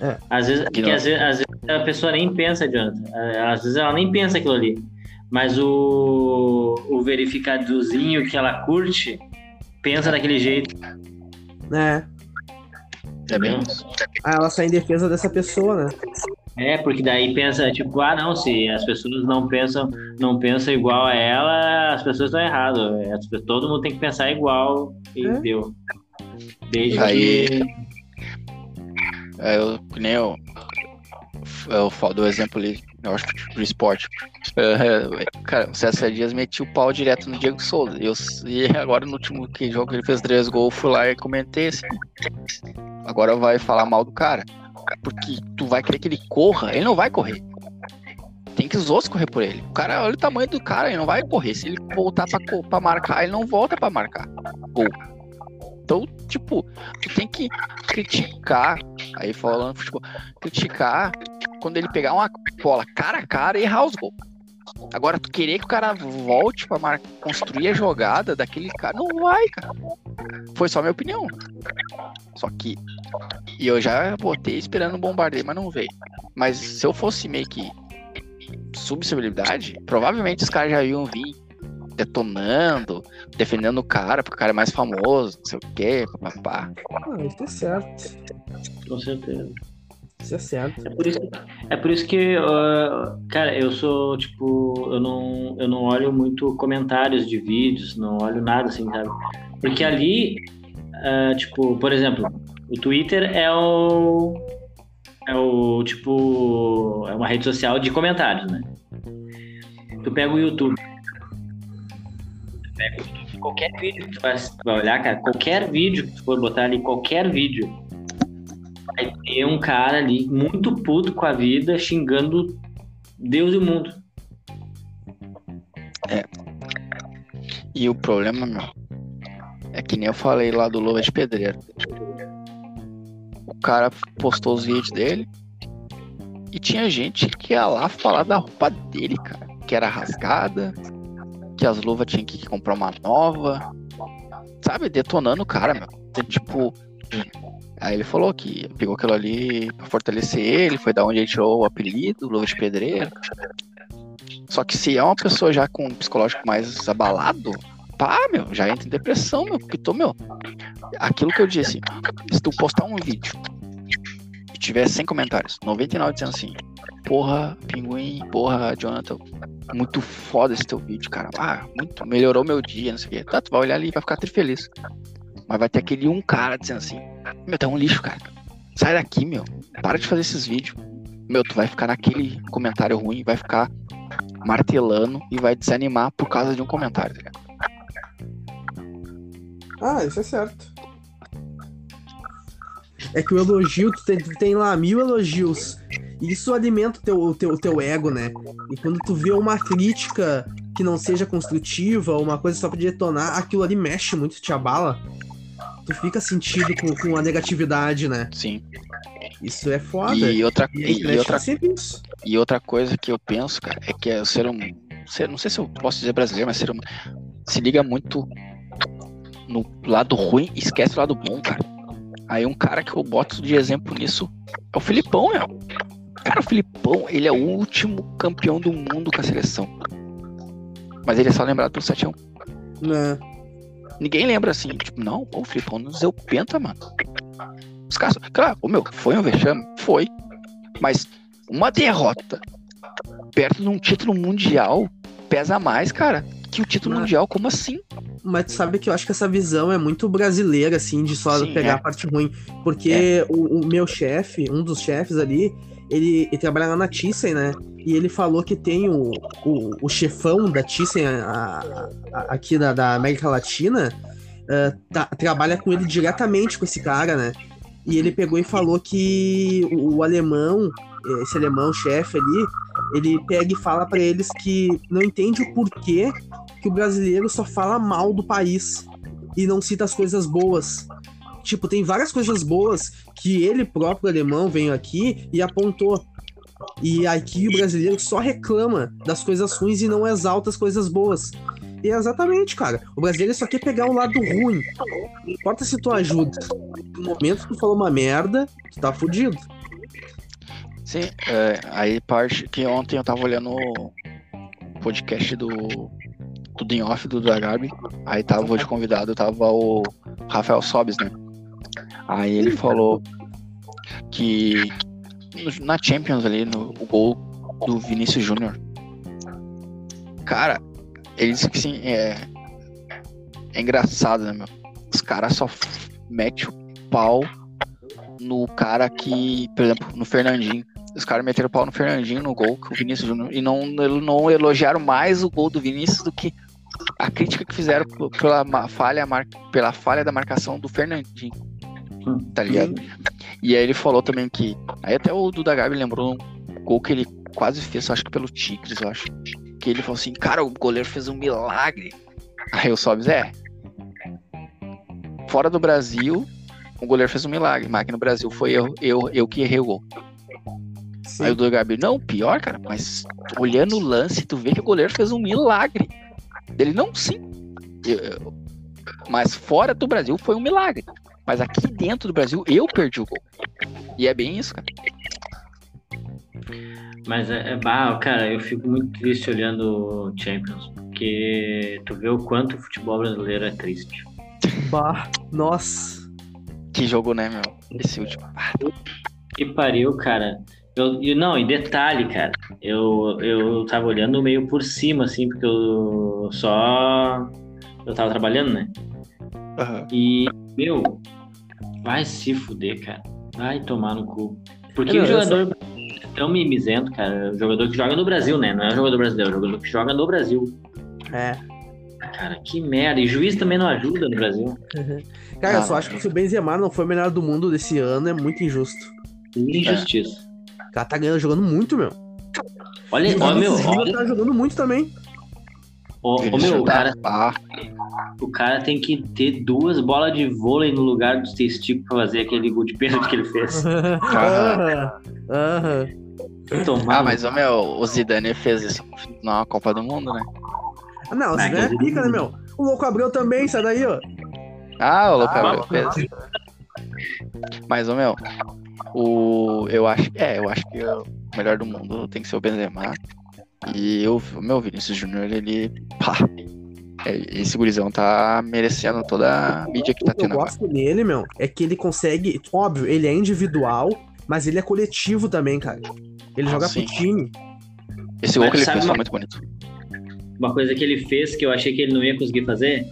É. Às vezes, às vezes, às vezes a pessoa nem pensa, Jonathan. Às vezes ela nem pensa aquilo ali mas o, o verificadozinho que ela curte pensa daquele jeito. É. É bem Ah, ela sai em defesa dessa pessoa, né? É, porque daí pensa, tipo, ah, não, se as pessoas não pensam, não pensam igual a ela, as pessoas estão erradas. É, todo mundo tem que pensar igual e é. deu. Desde aí, que... É, eu, nem eu, eu falo do exemplo ali eu acho que pro esporte. Uh, cara, o César Dias metiu o pau direto no Diego Souza. Eu, e agora no último que jogo ele fez três gols, fui lá e comentei assim. Agora vai falar mal do cara. Porque tu vai querer que ele corra, ele não vai correr. Tem que os outros correr por ele. O cara, olha o tamanho do cara, ele não vai correr. Se ele voltar pra, pra marcar, ele não volta pra marcar. Gol. Então, tipo, tu tem que criticar, aí falando criticar quando ele pegar uma bola cara a cara e errar os gols. Agora, tu querer que o cara volte pra construir a jogada daquele cara, não vai, cara. Foi só minha opinião. Só que. E eu já botei esperando um bombardeio, mas não veio. Mas se eu fosse meio que subcelebridade, provavelmente os caras já iam vir detonando, defendendo o cara, porque o cara é mais famoso, não sei o quê, papapá. Ah, isso é certo. Com certeza. Isso é certo. É por isso, é por isso que, uh, cara, eu sou, tipo, eu não, eu não olho muito comentários de vídeos, não olho nada assim, sabe? Porque ali, uh, tipo, por exemplo, o Twitter é o. É o, tipo, é uma rede social de comentários, né? Tu pega o YouTube. Tu pega o YouTube, qualquer vídeo que tu vai olhar, cara, qualquer vídeo que tu for botar ali, qualquer vídeo, vai ter um cara ali muito puto com a vida, xingando Deus e o mundo. É. E o problema, meu, é que nem eu falei lá do Luva de Pedreiro. O cara postou os vídeos dele e tinha gente que ia lá falar da roupa dele, cara. Que era rasgada, que as luvas tinham que comprar uma nova. sabe, detonando o cara, meu. Tipo, aí ele falou que pegou aquilo ali pra fortalecer ele, foi da onde ele tirou o apelido, Luva de Pedreiro. Só que se é uma pessoa já com um psicológico mais abalado, pá, meu, já entra em depressão, meu, porque tô, meu, aquilo que eu disse, se tu postar um vídeo e tiver 100 comentários, 99 dizendo assim, porra, Pinguim, porra, Jonathan, muito foda esse teu vídeo, cara, ah, muito, melhorou meu dia, não sei o quê, tá, tu vai olhar ali e vai ficar tri feliz, mas vai ter aquele um cara dizendo assim, meu, tá um lixo, cara, sai daqui, meu, para de fazer esses vídeos, meu, tu vai ficar naquele comentário ruim, vai ficar martelando e vai desanimar por causa de um comentário, tá ligado? Ah, isso é certo. É que o elogio, tu tem, tu tem lá mil elogios. Isso alimenta o teu, teu, teu ego, né? E quando tu vê uma crítica que não seja construtiva, uma coisa só pra detonar, aquilo ali mexe muito, te abala. Tu fica sentido com, com a negatividade, né? Sim. Isso é foda. E outra, E e, outra, e outra coisa que eu penso, cara, é que o ser humano, ser, não sei se eu posso dizer brasileiro, mas ser humano se liga muito no lado ruim e esquece o lado bom, cara. Aí um cara que eu boto de exemplo nisso é o Filipão, meu. Cara, o Filipão, ele é o último campeão do mundo com a seleção. Mas ele é só lembrado pelo 7x1. Né? Ninguém lembra assim, tipo, não, pô, o Filipão nos deu penta, mano. Os caras, claro, o meu, foi um vexame? Foi. Mas uma derrota perto de um título mundial pesa mais, cara, que o título Mas- mundial. Como assim? Mas tu sabe que eu acho que essa visão é muito brasileira, assim, de só Sim, pegar é. a parte ruim. Porque o, o meu chefe, um dos chefes ali, ele, ele trabalha lá na Thyssen, né? E ele falou que tem o, o, o chefão da Thyssen a- a- aqui da, da América Latina, ah, tá- trabalha com ele diretamente com esse cara, né? E ele pegou e falou que o, o alemão, esse alemão chefe ali, ele pega e fala pra eles que não entende o porquê que o brasileiro só fala mal do país e não cita as coisas boas. Tipo, tem várias coisas boas que ele próprio alemão veio aqui e apontou. E aqui o brasileiro só reclama das coisas ruins e não exalta as coisas boas. E é exatamente, cara. O brasileiro só quer pegar o lado ruim. Não importa se tu ajuda. No momento que tu falou uma merda, tu tá fudido. Sim, é, aí parte que ontem eu tava olhando o podcast do Tudo em Off do Dagabi. Aí tava de convidado, tava o Rafael Sobes, né? Aí ele falou que na Champions ali, no o gol do Vinícius Júnior. Cara, ele disse que assim, é, é engraçado, né, meu? Os caras só metem o pau no cara que, por exemplo, no Fernandinho. Os caras meteram o pau no Fernandinho no gol que o Vinícius Júnior e não, não elogiaram mais o gol do Vinícius do que a crítica que fizeram pela falha, pela falha da marcação do Fernandinho. Tá ligado? E aí ele falou também que. Aí até o Duda Gabi lembrou um gol que ele quase fez, acho que pelo Tigres, eu acho. Que ele falou assim, cara, o goleiro fez um milagre. Aí o Sobs, é. Fora do Brasil, o goleiro fez um milagre, mas aqui no Brasil foi eu, eu, eu que errei o gol. Sim. Aí o Duda Gabi, não, pior, cara, mas olhando o lance, tu vê que o goleiro fez um milagre. Ele, não, sim. Eu- eu- mas fora do Brasil foi um milagre. Mas aqui dentro do Brasil, eu perdi o gol. E é bem isso, cara. Mas é, é bah, cara, eu fico muito triste olhando o Champions, porque tu vê o quanto o futebol brasileiro é triste. Bah, nossa. Que jogo, né, meu? Esse último. Que pariu, cara. Eu, e não, e detalhe, cara, eu, eu tava olhando meio por cima, assim, porque eu só. Eu tava trabalhando, né? aham. E, meu, vai se fuder, cara. Vai tomar no cu. Porque Não, o eu jogador é tão mimizento, cara. O jogador que joga no Brasil, né? Não é o jogador brasileiro, é o jogador que joga no Brasil. É. Cara, que merda. E juiz também não ajuda no Brasil. Cara, eu Ah, só acho que se o Benzema não foi o melhor do mundo desse ano, é muito injusto. Injustiça. O cara tá ganhando, jogando muito, meu. Olha, ó, meu, olha, tá jogando muito também. Ó, Vinícius meu, o cara, Ah, o cara tem que ter duas bolas de vôlei no lugar dos testículos pra fazer aquele gol de pênalti que ele fez. Aham. Aham. Ah, mas o meu, o Zidane fez isso na Copa do Mundo, né? Ah, Não, Ah, você não é pica, né, meu? O Louco Abreu também, sai daí, ó. Ah, o Lucas fez. Mas, ô meu, o. Eu acho. É, eu acho que o melhor do mundo tem que ser o Benzema. E eu, o meu Vinícius Júnior, ele. Pá, é, esse gurizão tá merecendo toda a mídia que tá O que eu tendo agora. gosto nele, meu, é que ele consegue. Óbvio, ele é individual, mas ele é coletivo também, cara. Ele Ah, joga sim. pro time. Esse gol que ele fez uma- foi muito bonito. Uma coisa que ele fez que eu achei que ele não ia conseguir fazer.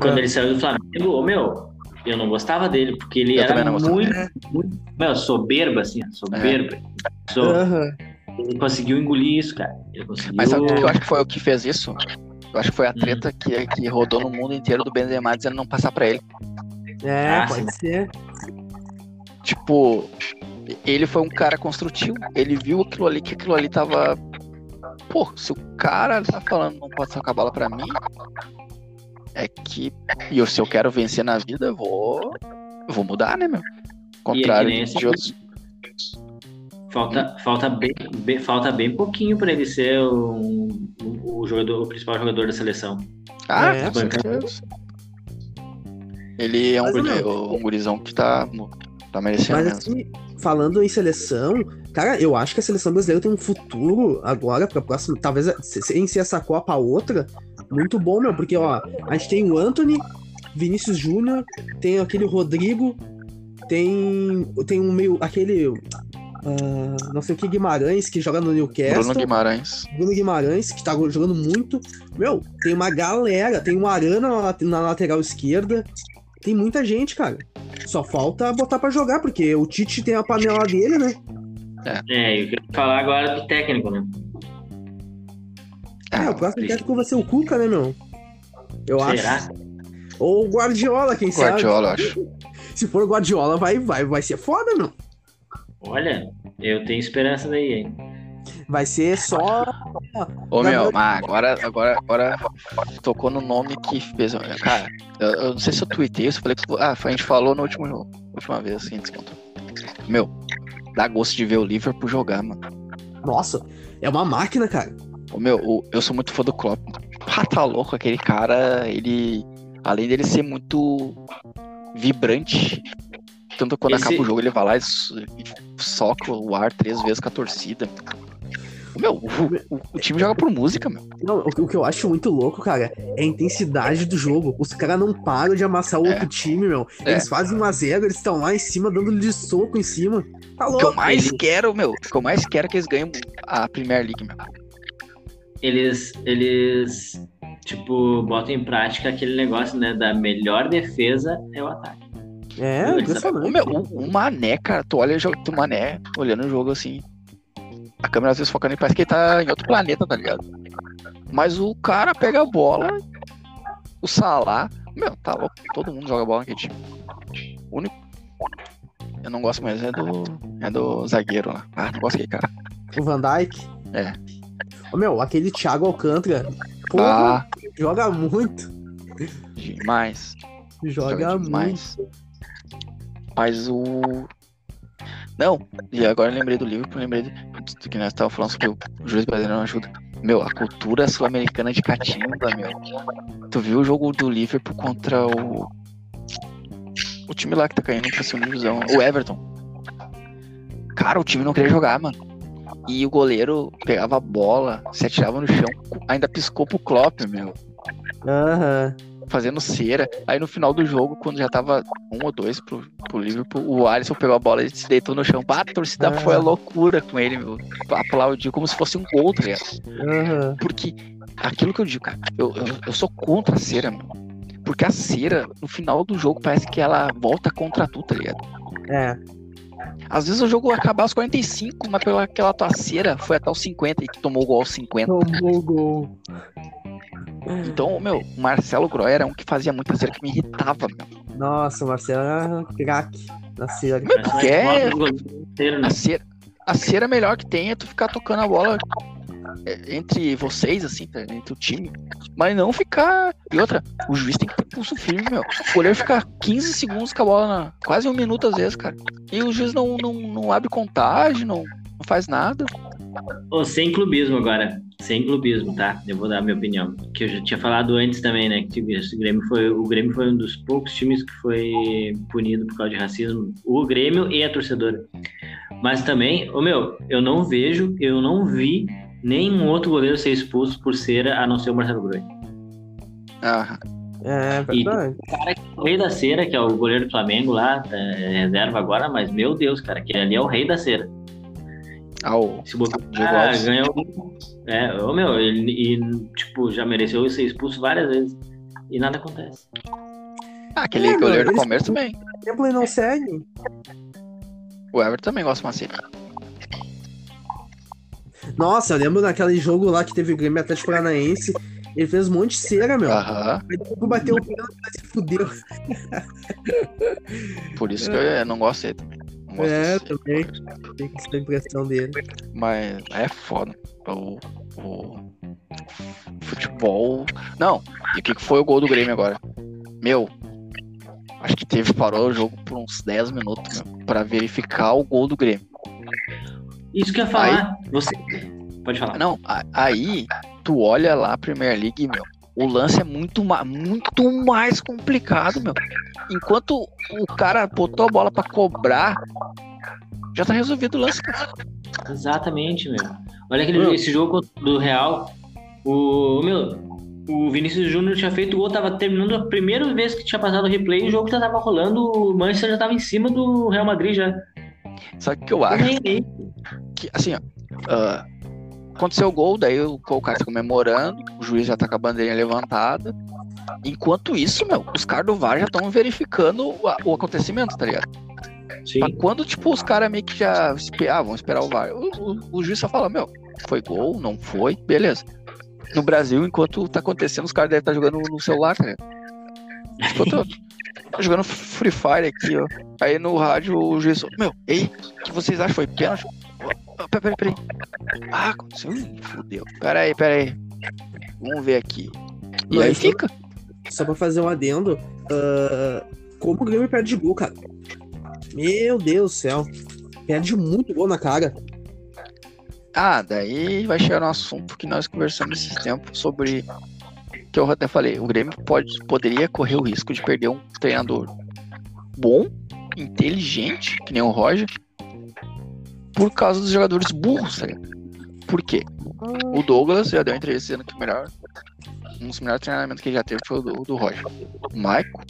Quando Ah. ele saiu do Flamengo, ô meu, eu não gostava dele, porque ele Eu era muito, É. muito. Meu, soberba, assim, soberba. So- Aham. Ele conseguiu engolir isso, cara. Ele conseguiu. Mas sabe o que eu acho que foi o que fez isso? Eu acho que Hum. foi a treta que, que rodou no mundo inteiro do Benzema dizendo não passar pra ele. É, Ah, pode ser. Tipo, ele foi um cara construtivo. Ele viu aquilo ali, que aquilo ali tava. Pô, se o cara tá falando não pode sacar a bola pra mim, é que. E eu, se eu quero vencer na vida, eu vou. eu vou mudar, né, meu? Contrário nem de, esse- de outros. Falta, falta, bem, bem- falta bem pouquinho pra ele ser o, o, o jogador, o principal jogador da seleção. Ah, É. Ele é um, um gurizão que tá, tá merecendo Mas assim, falando em seleção, cara, eu acho que a seleção brasileira tem um futuro agora pra próxima. Talvez se- sem ser essa Copa outra, muito bom, meu, porque ó, a gente tem o Anthony, Vinícius Júnior, tem aquele Rodrigo, tem. Tem um meio. aquele. Ah, não sei o que Guimarães, que joga no Newcastle. Bruno Guimarães. Bruno Guimarães, que tá jogando muito. Meu, tem uma galera, tem um Arana na, na lateral esquerda. Tem muita gente, cara. Só falta botar pra jogar, porque o Tite tem a panela dele, né? É, eu quero falar agora do técnico, né? É, o próximo técnico vai ser o Cuca, né, meu? Eu Será? acho. Ou o Guardiola, quem Guardiola, eu sabe. acho. Se for o Guardiola, vai, vai, vai ser foda, meu. Olha, eu tenho esperança daí, hein? Vai ser só. Ô Na meu, agora, agora, agora tocou no nome que fez. Cara, eu, eu não sei se eu tuitei, se eu falei que. Ah, a gente falou na última, última vez, assim, descontou. Meu, dá gosto de ver o Liverpool jogar, mano. Nossa, é uma máquina, cara. Ô meu, o- eu sou muito fã do Klopp. Ah, tá louco, aquele cara, ele. Além dele ser muito vibrante, tanto quando Esse- acaba o jogo, ele vai lá e, e soca o ar três vezes com a torcida. Meu, o, o- o time joga por música, meu. Não, o, que- o que eu acho muito louco, cara, é a intensidade do jogo. Os caras não param de amassar o É. outro time, meu. É. Eles fazem 1x0, eles estão lá em cima, dando de soco em cima. Tá O que eu louco. mais quero, meu, o que eu mais quero é que eles ganhem a Premier League, meu. Eles, eles, tipo, botam em prática aquele negócio, né? Da melhor defesa é o ataque. É, O, impressionante. meu, o, o Mané, cara, tu olha o jogo do Mané, olhando o jogo assim. A câmera às vezes focando e parece que ele tá em outro planeta, tá ligado? Mas o cara pega a bola, o Salah, meu, tá louco, todo mundo joga bola naquele time. O único. Eu não gosto mais, é do. É do zagueiro lá. Ah, não gosto daquele cara. O Van Dijk. É. Ô, meu, aquele Thiago Alcântara. Porra, Ah, joga muito. demais. Joga, Joga muito. demais. Mas o. Não, e agora lembrei do Liverpool, lembrei do, que nós estávamos falando sobre o juiz brasileiro não ajuda. Meu, a cultura sul-americana de catimba, meu. Tu viu o jogo do Liverpool contra o. O time lá que tá caindo pra segunda divisão, o Everton. Cara, o time não queria jogar, mano. E o goleiro pegava a bola, se atirava no chão, ainda piscou pro Klopp, meu Aham. Fazendo cera. Aí no final do jogo, quando já tava um ou dois pro, pro Liverpool, o Alisson pegou a bola e se deitou no chão. Bah, a torcida Ah. foi a loucura com ele, meu. Aplaudiu como se fosse um gol, tá ligado? Aham. Porque aquilo que eu digo, cara, eu, eu, eu sou contra a cera, meu. Porque a cera, no final do jogo, parece que ela volta contra tu, tá ligado? É. Às vezes o jogo acaba aos 45, mas pela aquela tua cera foi até os 50 e tu tomou o gol aos 50. Tomou o gol. Então, meu, o Marcelo Groy era um que fazia muita cera que me irritava, meu. Nossa, o Marcelo era craque na série. Meu, porque nós é- né? A cera, a cera melhor que tem é tu ficar tocando a bola é, entre vocês, assim, tá? entre o time. Mas não ficar. E outra, o juiz tem que ter pulso firme, meu. O goleiro fica 15 segundos com a bola na. Quase um minuto às vezes, cara. E o juiz não, não, não abre contagem, não, não faz nada. Ô, sem clubismo agora. sem clubismo, tá? Eu vou dar a minha opinião. Que eu já tinha falado antes também, né? Que o Grêmio foi, o Grêmio foi um dos poucos times que foi punido por causa de racismo. O Grêmio e a torcedora. Mas também, o meu, eu não vejo, eu não vi nenhum outro goleiro ser expulso por cera, a não ser o Marcelo Groi. Ah, É verdade. O cara que é o rei da cera, que é o goleiro do Flamengo lá, é, reserva agora, mas meu Deus, cara, aquele ali é o rei da cera. Ah, o Se botar, Diego ah, Alves. ganhou. É, ô meu, ele e, tipo, já mereceu ser expulso várias vezes. E nada acontece. Ah, aquele É, goleiro do Palmeiras também. Exemplo e não segue. O Everton também gosta de macete. Nossa, eu lembro naquele jogo lá que teve o Grêmio Atlético Paranaense. Ele fez um monte de cera, meu. Aham. Aí depois bateu o pênalti, mas se fudeu. Por isso que eu não gosto dele também. Gosto É, também. Tem essa impressão dele. Mas é foda. O, o futebol. Não, e o que foi o gol do Grêmio agora? Meu, acho que teve, parou o jogo por uns 10 minutos pra verificar o gol do Grêmio. Isso que eu ia falar. Você. Pode falar. Não, aí tu olha lá a Premier League, meu. O lance é muito, muito mais complicado, meu. Enquanto o cara botou a bola pra cobrar, já tá resolvido o lance, cara. Exatamente, meu. Olha aquele, Meu. esse jogo do Real. O. Meu. O Vinícius Júnior tinha feito o gol, tava terminando a primeira vez que tinha passado o replay, o jogo já tava rolando, o Manchester já tava em cima do Real Madrid já. Sabe o que eu acho? Que, assim, ó, ah, aconteceu o gol, daí o, o cara tá comemorando, o juiz já tá com a bandeirinha levantada. Enquanto isso, meu, os caras do VAR já estão verificando o, o acontecimento, tá ligado? Sim. Pra quando, tipo, os caras meio que já ah, vão esperar o VAR. O, o- o juiz só fala, meu, foi gol, não foi, beleza. No Brasil, enquanto tá acontecendo, os caras devem estar jogando no celular, tá ligado? Enquanto tô jogando Free Fire aqui, ó. Aí no rádio o juiz, meu, ei, o que vocês acham? Foi pênalti? Ah, Peraí, peraí. Ah, aconteceu? Ih, fudeu. Peraí, peraí. Vamos ver aqui. E Mas aí fica. Só pra fazer um adendo, ah, como o Grêmio perde de gol, cara? Meu Deus do céu. Perde muito gol na cara. Ah, daí vai chegar no assunto que nós conversamos esses tempos sobre. Que eu até falei, o Grêmio pode, poderia correr o risco de perder um treinador bom, inteligente, que nem o Roger, por causa dos jogadores burros, tá ligado? Por quê? O Douglas já deu uma entrevista dizendo que o melhor, um dos melhores treinamentos que ele já teve foi o do, do Roger. O Maico.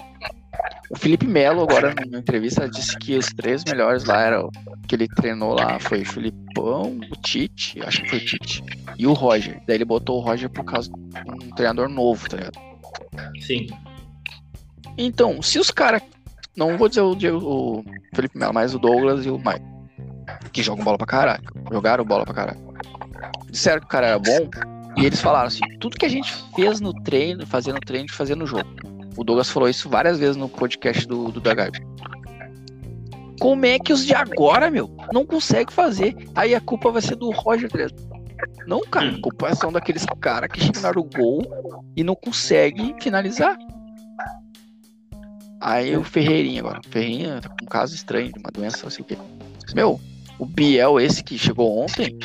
O Felipe Melo, agora na entrevista, disse que os três melhores lá eram que ele treinou lá foi o Filipão, o Tite, acho que foi o Tite, e o Roger. Daí ele botou o Roger por causa de um treinador novo, tá ligado? Sim. Então, se os caras. Não vou dizer o, o Felipe Melo, mas o Douglas e o Mike. Que jogam bola pra caralho. Jogaram bola pra caralho. Disseram que o cara era bom. E eles falaram assim: tudo que a gente fez no treino, fazia no treino, fazia no jogo. O Douglas falou isso várias vezes no podcast do, do. Como é que os de agora, meu, não conseguem fazer? Aí a culpa vai ser do Roger? Não, cara, a culpa são daqueles caras que chegaram o gol e não conseguem finalizar. Aí o Ferreirinha agora. O Ferreirinha tá com um caso estranho uma doença, não sei o quê. Meu, o Biel, esse que chegou ontem,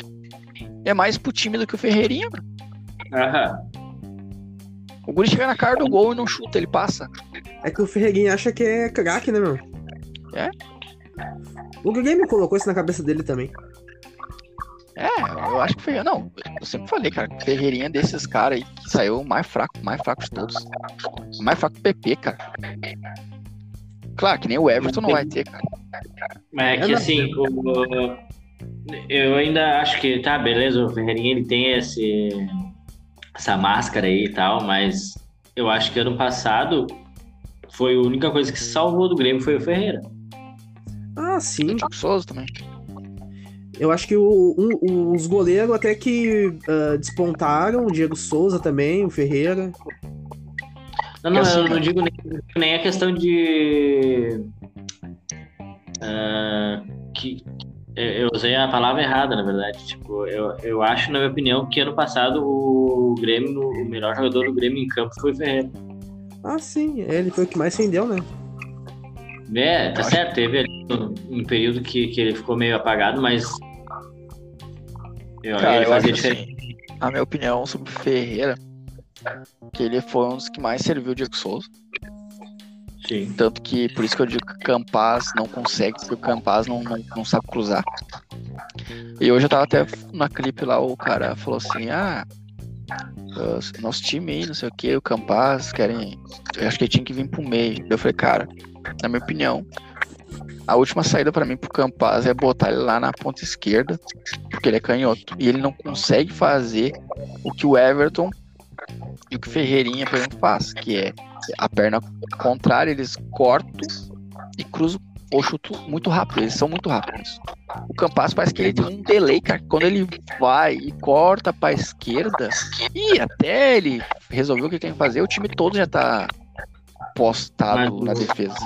é mais pro time do que o Ferreirinha, mano. Aham. O Guri chega na cara do gol e não chuta, ele passa. É que o Ferreguinho acha que é craque, né, meu? É? O Grêmio colocou isso na cabeça dele também. É, eu acho que o Ferreirinha. Não, eu sempre falei, cara, que o Ferreirinha é desses caras aí que saiu o mais fraco, mais fraco de todos. O mais fraco do PP, cara. Claro, que nem o Everton não vai ter, cara. Mas é que assim, o- eu ainda acho que, tá, beleza, o Ferreirinha ele tem esse, essa máscara aí e tal, mas eu acho que ano passado foi a única coisa que salvou do Grêmio foi o Ferreira. Ah, sim. O Thiago Souza também. Eu acho que o- um- os goleiros até que ah, despontaram, o Diego Souza também, o Ferreira. Não, não, eu não digo nem, nem a questão de. Ah, que eu usei a palavra errada, na verdade. Tipo, eu, eu acho, na minha opinião, que ano passado o Grêmio, o melhor jogador do Grêmio em campo foi o Ferreira. Ah, sim, ele foi o que mais rendeu, né? É, tá certo, teve ali um, um período que, que ele ficou meio apagado, mas. Eu, Cara, ele eu fazia acho diferença. assim, a minha opinião sobre o Ferreira, que ele foi um dos que mais serviu o Diego Souza. Sim. Tanto que por isso que eu digo que o Campaz não consegue, porque o Campaz não, não, não sabe cruzar. E hoje eu tava até na clipe lá, o cara falou assim, ah, nosso time aí, não sei o que, o Campaz querem. Eu acho que tinha que vir pro meio. Eu falei, cara, na minha opinião, a última saída pra mim pro Campaz é botar ele lá na ponta esquerda, porque ele é canhoto. E ele não consegue fazer o que o Everton e o que Ferreirinha, por exemplo, faz, que é a perna contrária, eles cortam e cruzam ou chutam muito rápido. Eles são muito rápidos. O Campas parece que ele tem um delay, cara. Quando ele vai e corta pra esquerda, e até ele resolver o que tem que fazer, o time todo já tá postado Mas na defesa.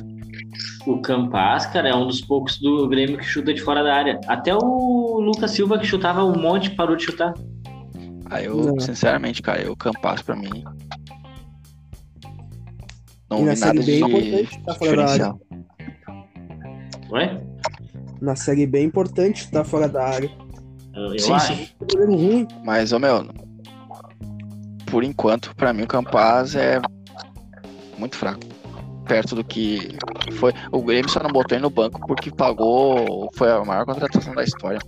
O Campas, cara, é um dos poucos do Grêmio que chuta de fora da área. Até o Lucas Silva, que chutava um monte, parou de chutar. Aí eu, Não. sinceramente, cara, eu Campas pra mim. Não E vi nada é de importante tá fora da área. diferencial. Oi? Na série B é importante tá fora da área. Eu, eu Sim, acho. sim. Ruim. Mas, ô meu, por enquanto, pra mim o Campaz é muito fraco. Perto do que foi. O Grêmio só não botou ele no banco porque pagou. Foi a maior contratação da história.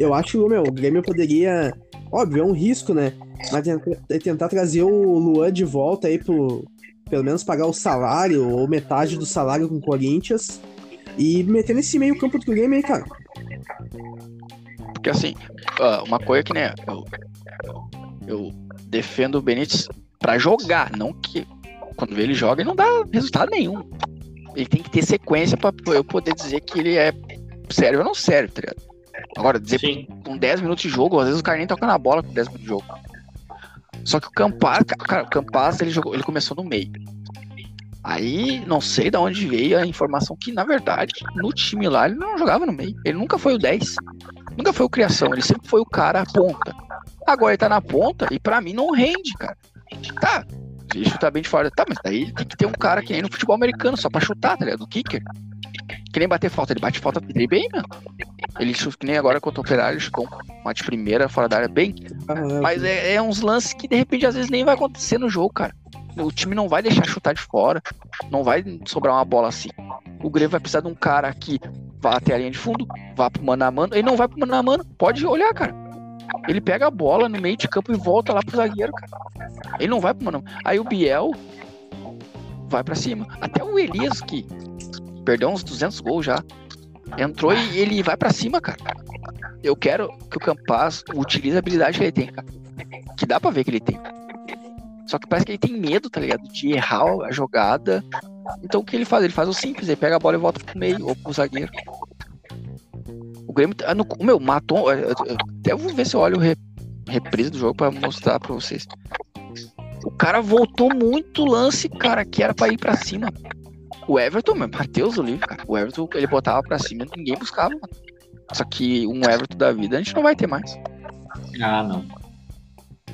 Eu acho meu, o Grêmio poderia. Óbvio, é um risco, né? Mas tentar, é tentar trazer o Luan de volta aí pro. Pelo menos pagar o salário, ou metade do salário com o Corinthians. E meter nesse meio campo do Grêmio aí, cara. Porque assim, uma coisa que, né, eu, eu defendo o Benítez pra jogar, não que quando ele joga ele não dá resultado nenhum. Ele tem que ter sequência pra eu poder dizer que ele é serve ou não serve, tá ligado? Agora, dizer Sim. com 10 minutos de jogo, às vezes o cara nem toca na bola com 10 minutos de jogo. Só que o Campaz, cara, o Campaz ele, jogou, ele começou no meio. Aí, não sei de onde veio a informação que, na verdade, no time lá ele não jogava no meio. Ele nunca foi o 10. Nunca foi o criação, ele sempre foi o cara ponta. Agora ele tá na ponta e pra mim não rende, cara. Tá, ele chutar bem de fora. Tá, mas daí tem que ter um cara que nem no futebol americano, só pra chutar, tá ligado? Do kicker. Que nem bater falta, ele bate falta dele bem, mano. Ele chuta que nem agora contra o Operário, ele chutou uma de primeira fora da área bem. Ah, Mas é, é uns lances que de repente às vezes nem vai acontecer no jogo, cara. O time não vai deixar chutar de fora, não vai sobrar uma bola assim. O Grêmio vai precisar de um cara que vá até a linha de fundo, vá pro mano a mano. Ele não vai pro mano a mano, pode olhar, cara. Ele pega a bola no meio de campo e volta lá pro zagueiro, cara. Ele não vai pro mano a mano. Aí o Biel vai pra cima. Até o Elias, que perdeu uns 200 gols já, entrou e ele vai pra cima, cara. Eu quero que o Campaz utilize a habilidade que ele tem, cara. Que dá pra ver que ele tem. Só que parece que ele tem medo, tá ligado? De errar a jogada. Então o que ele faz? Ele faz o simples, ele pega a bola e volta pro meio ou pro zagueiro. O Grêmio. tá- no, meu, matou. eu- Até vou ver se eu olho o re, reprise do jogo pra mostrar pra vocês. O cara voltou muito lance, cara, que era pra ir pra cima. O Everton, meu, Matheus Olive, cara. O Everton, ele botava pra cima e ninguém buscava, mano. Só que um Everton da vida a gente não vai ter mais. Ah, não.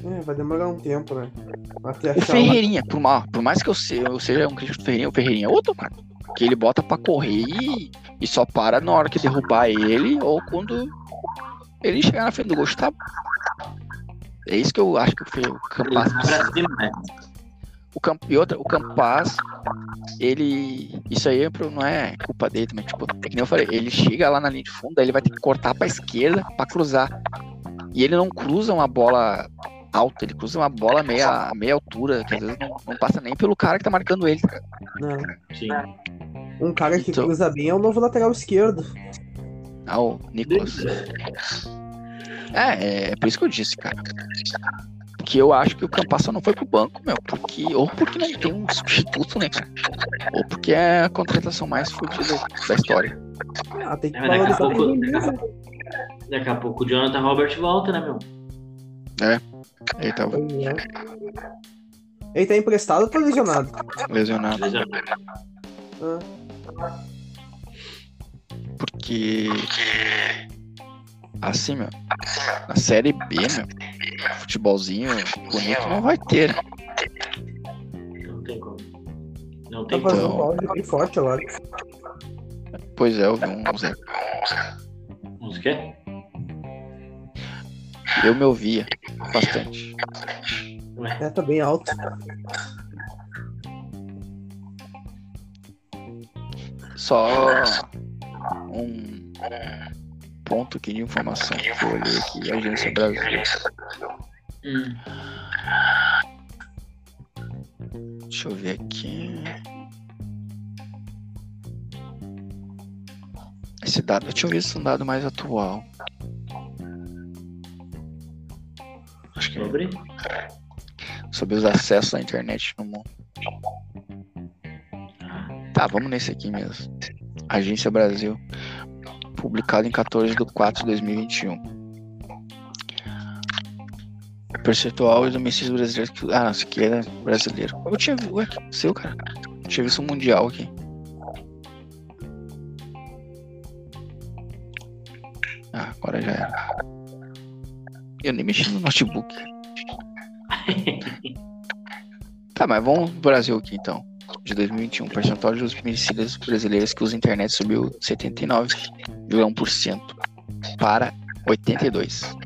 É, vai demorar um tempo, né? Até O. Ferreirinha, por, ma- por mais que eu, se- eu seja um crítico do Ferreirinha, o Ferreirinha é outro, cara. Que ele bota pra correr e, e só para na hora que derrubar ele ou quando ele chegar na frente do gol chutar. É isso que eu acho que o, o Ele vai pra cima, né? O Camp, e outra, o Campaz, ele. Isso aí é não é culpa dele também. Tipo, é que nem eu falei, ele chega lá na linha de fundo, aí ele vai ter que cortar pra esquerda pra cruzar. E ele não cruza uma bola alta, ele cruza uma bola meia, meia altura, que às vezes não, não passa nem pelo cara que tá marcando ele. cara. Não. Sim. Um cara que Então- cruza bem é o novo lateral esquerdo. Ah, o Nicolas. É, é, é por isso que eu disse, cara. Que eu acho que o Campas só não foi pro banco, meu. Porque, ou porque não tem um substituto, né, cara? Ou porque é a contratação mais fodida da história. Ah, tem que É, daqui a pouco- quem vem, né? Daqui a pouco o Jonathan Robert volta, né, meu? Ele tava Pois é. Ele tá emprestado ou tá lesionado? lesionado. Ah, Porque. Assim, meu. Na série B, meu. Futebolzinho bonito não vai ter. né? Não tem como. Não tá tem fazendo como. um áudio bem forte agora. Pois é, eu vi um Zé. Uns quê? Eu me ouvia bastante. É, tá bem alto. Só um ponto aqui de informação que eu olhei aqui, Agência Brasil. Hum. Deixa eu ver aqui. Esse dado, eu tinha visto um dado mais atual. Acho que Sobre? sobre os acessos à internet no mundo. Tá, vamos nesse aqui mesmo. Agência Brasil, publicado em 14 de 4 de 2021. Percentual de homicídios brasileiros. que- Ah, não, isso aqui é brasileiro. Eu tinha visto. Ué, que seu, cara. Eu tinha visto um mundial aqui. Ah, agora já era. Eu nem mexi no notebook. Tá, mas vamos pro Brasil aqui então. De 2021, o percentual de homicídios brasileiros que usam internet subiu 79,1% para 82.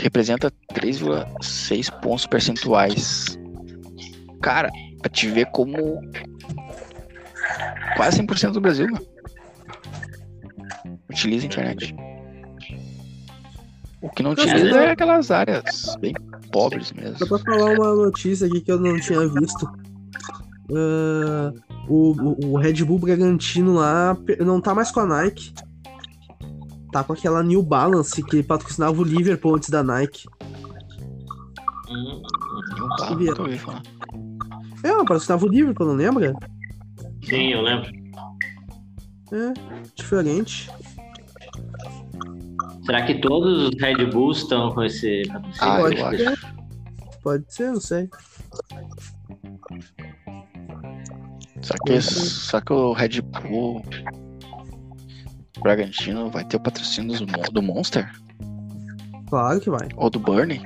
Representa 3,6 pontos percentuais. Cara, pra te ver como quase 100% do Brasil, mano, utiliza a internet. O que não utiliza é aquelas áreas bem pobres mesmo. Só pra falar uma notícia aqui que eu não tinha visto. Ah, o, o, Red Bull Bragantino lá não tá mais com a Nike. Tá com aquela New Balance que patrocinava o Liverpool antes da Nike. Hum. Não tá, nunca ouvi falar. É, ela patrocinava o Liverpool, não lembra? Sim, eu lembro. É, diferente. Será que todos os Red Bulls estão com esse patrocínio? Ah, Pode ser. Pode ser, não sei. Só que, só que o Red Bull Bragantino vai ter o patrocínio Mon- do Monster? Claro que vai. Ou do Burnie?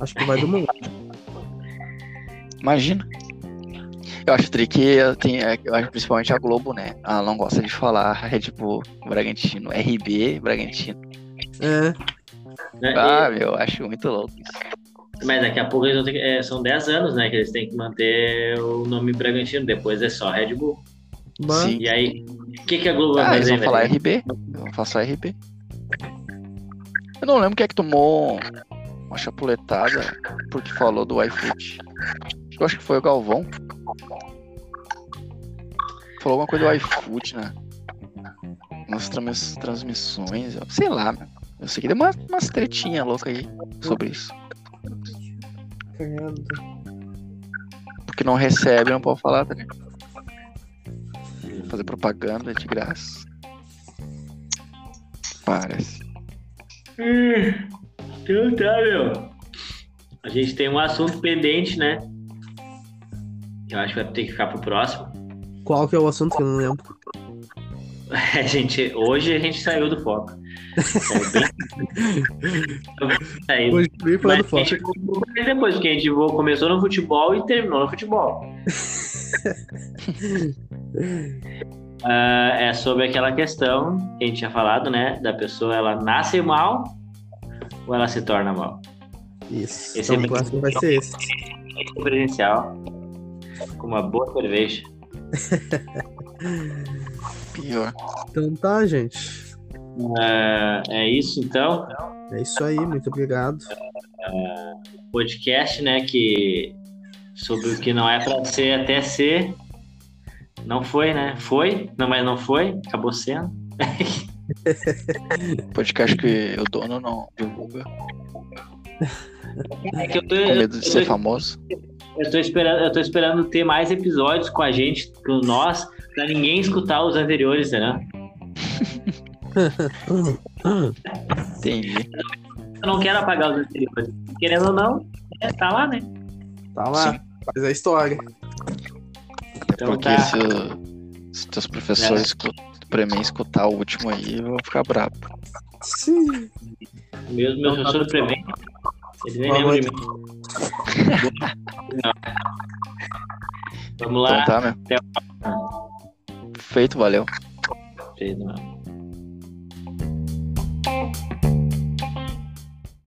Acho que vai do mundo. Imagina. Eu acho tri que tem, eu acho principalmente a Globo, né? Ela não gosta de falar Red Bull Bragantino, RB Bragantino. É, Né? Ah, meu, eu acho muito louco isso. Mas daqui a pouco eles vão ter que, é, são 10 anos, né? Que eles têm que manter o nome Bragantino. Depois é só Red Bull. bah, Sim. E aí, o que, que a Globo vai Ah, eles fazer? vão falar velho? RB. Eles vão falar só RB. Eu não lembro quem é que tomou uma chapuletada porque falou do iFood. Eu acho que foi o Galvão. Falou alguma coisa do iFood, né? Nas trans- transmissões, sei lá. Eu sei que deu uma, umas tretinhas loucas aí sobre isso. Credo. Porque não recebe, não pode falar, tá ligado? Fazer propaganda de graça. Parece. Hum, Então tá, meu. A gente tem um assunto pendente, né? Eu acho que vai ter que ficar pro próximo. Qual que é o assunto que eu não lembro? A gente, hoje a gente saiu do foco. Saiu bem. Do Mas gente voltou depois, porque a gente vo- começou no futebol e terminou no futebol. Ah, é sobre aquela questão que a gente tinha falado, né? Da pessoa, ela nasce mal ou ela se torna mal? Isso. Esse então é o próximo vai ser esse. Presencial, com uma boa cerveja. Pior. Então tá, gente. Ah, é isso então. É isso aí, muito obrigado. Podcast, né? Que sobre o que não é pra ser até ser. Não foi, né? Foi, não, mas não foi, acabou sendo. Podcast que o dono não divulga. É que eu tô, Com eu, medo de eu ser tô- famoso. eu tô esperando, eu tô esperando ter mais episódios com a gente, com nós, pra ninguém escutar os anteriores, né? Entendi. Eu não quero apagar os anteriores. Querendo ou não, é, tá lá, né? Tá lá, Sim. faz a história. Então Porque tá. se, se teus professores escutam, pra mim escutar o último aí, eu vou ficar bravo. Sim. Meu, meu Então tá, professor prevê. Ele nem lembra de mim. Vamos lá. Então tá, meu. Até Feito, valeu. Feito, não.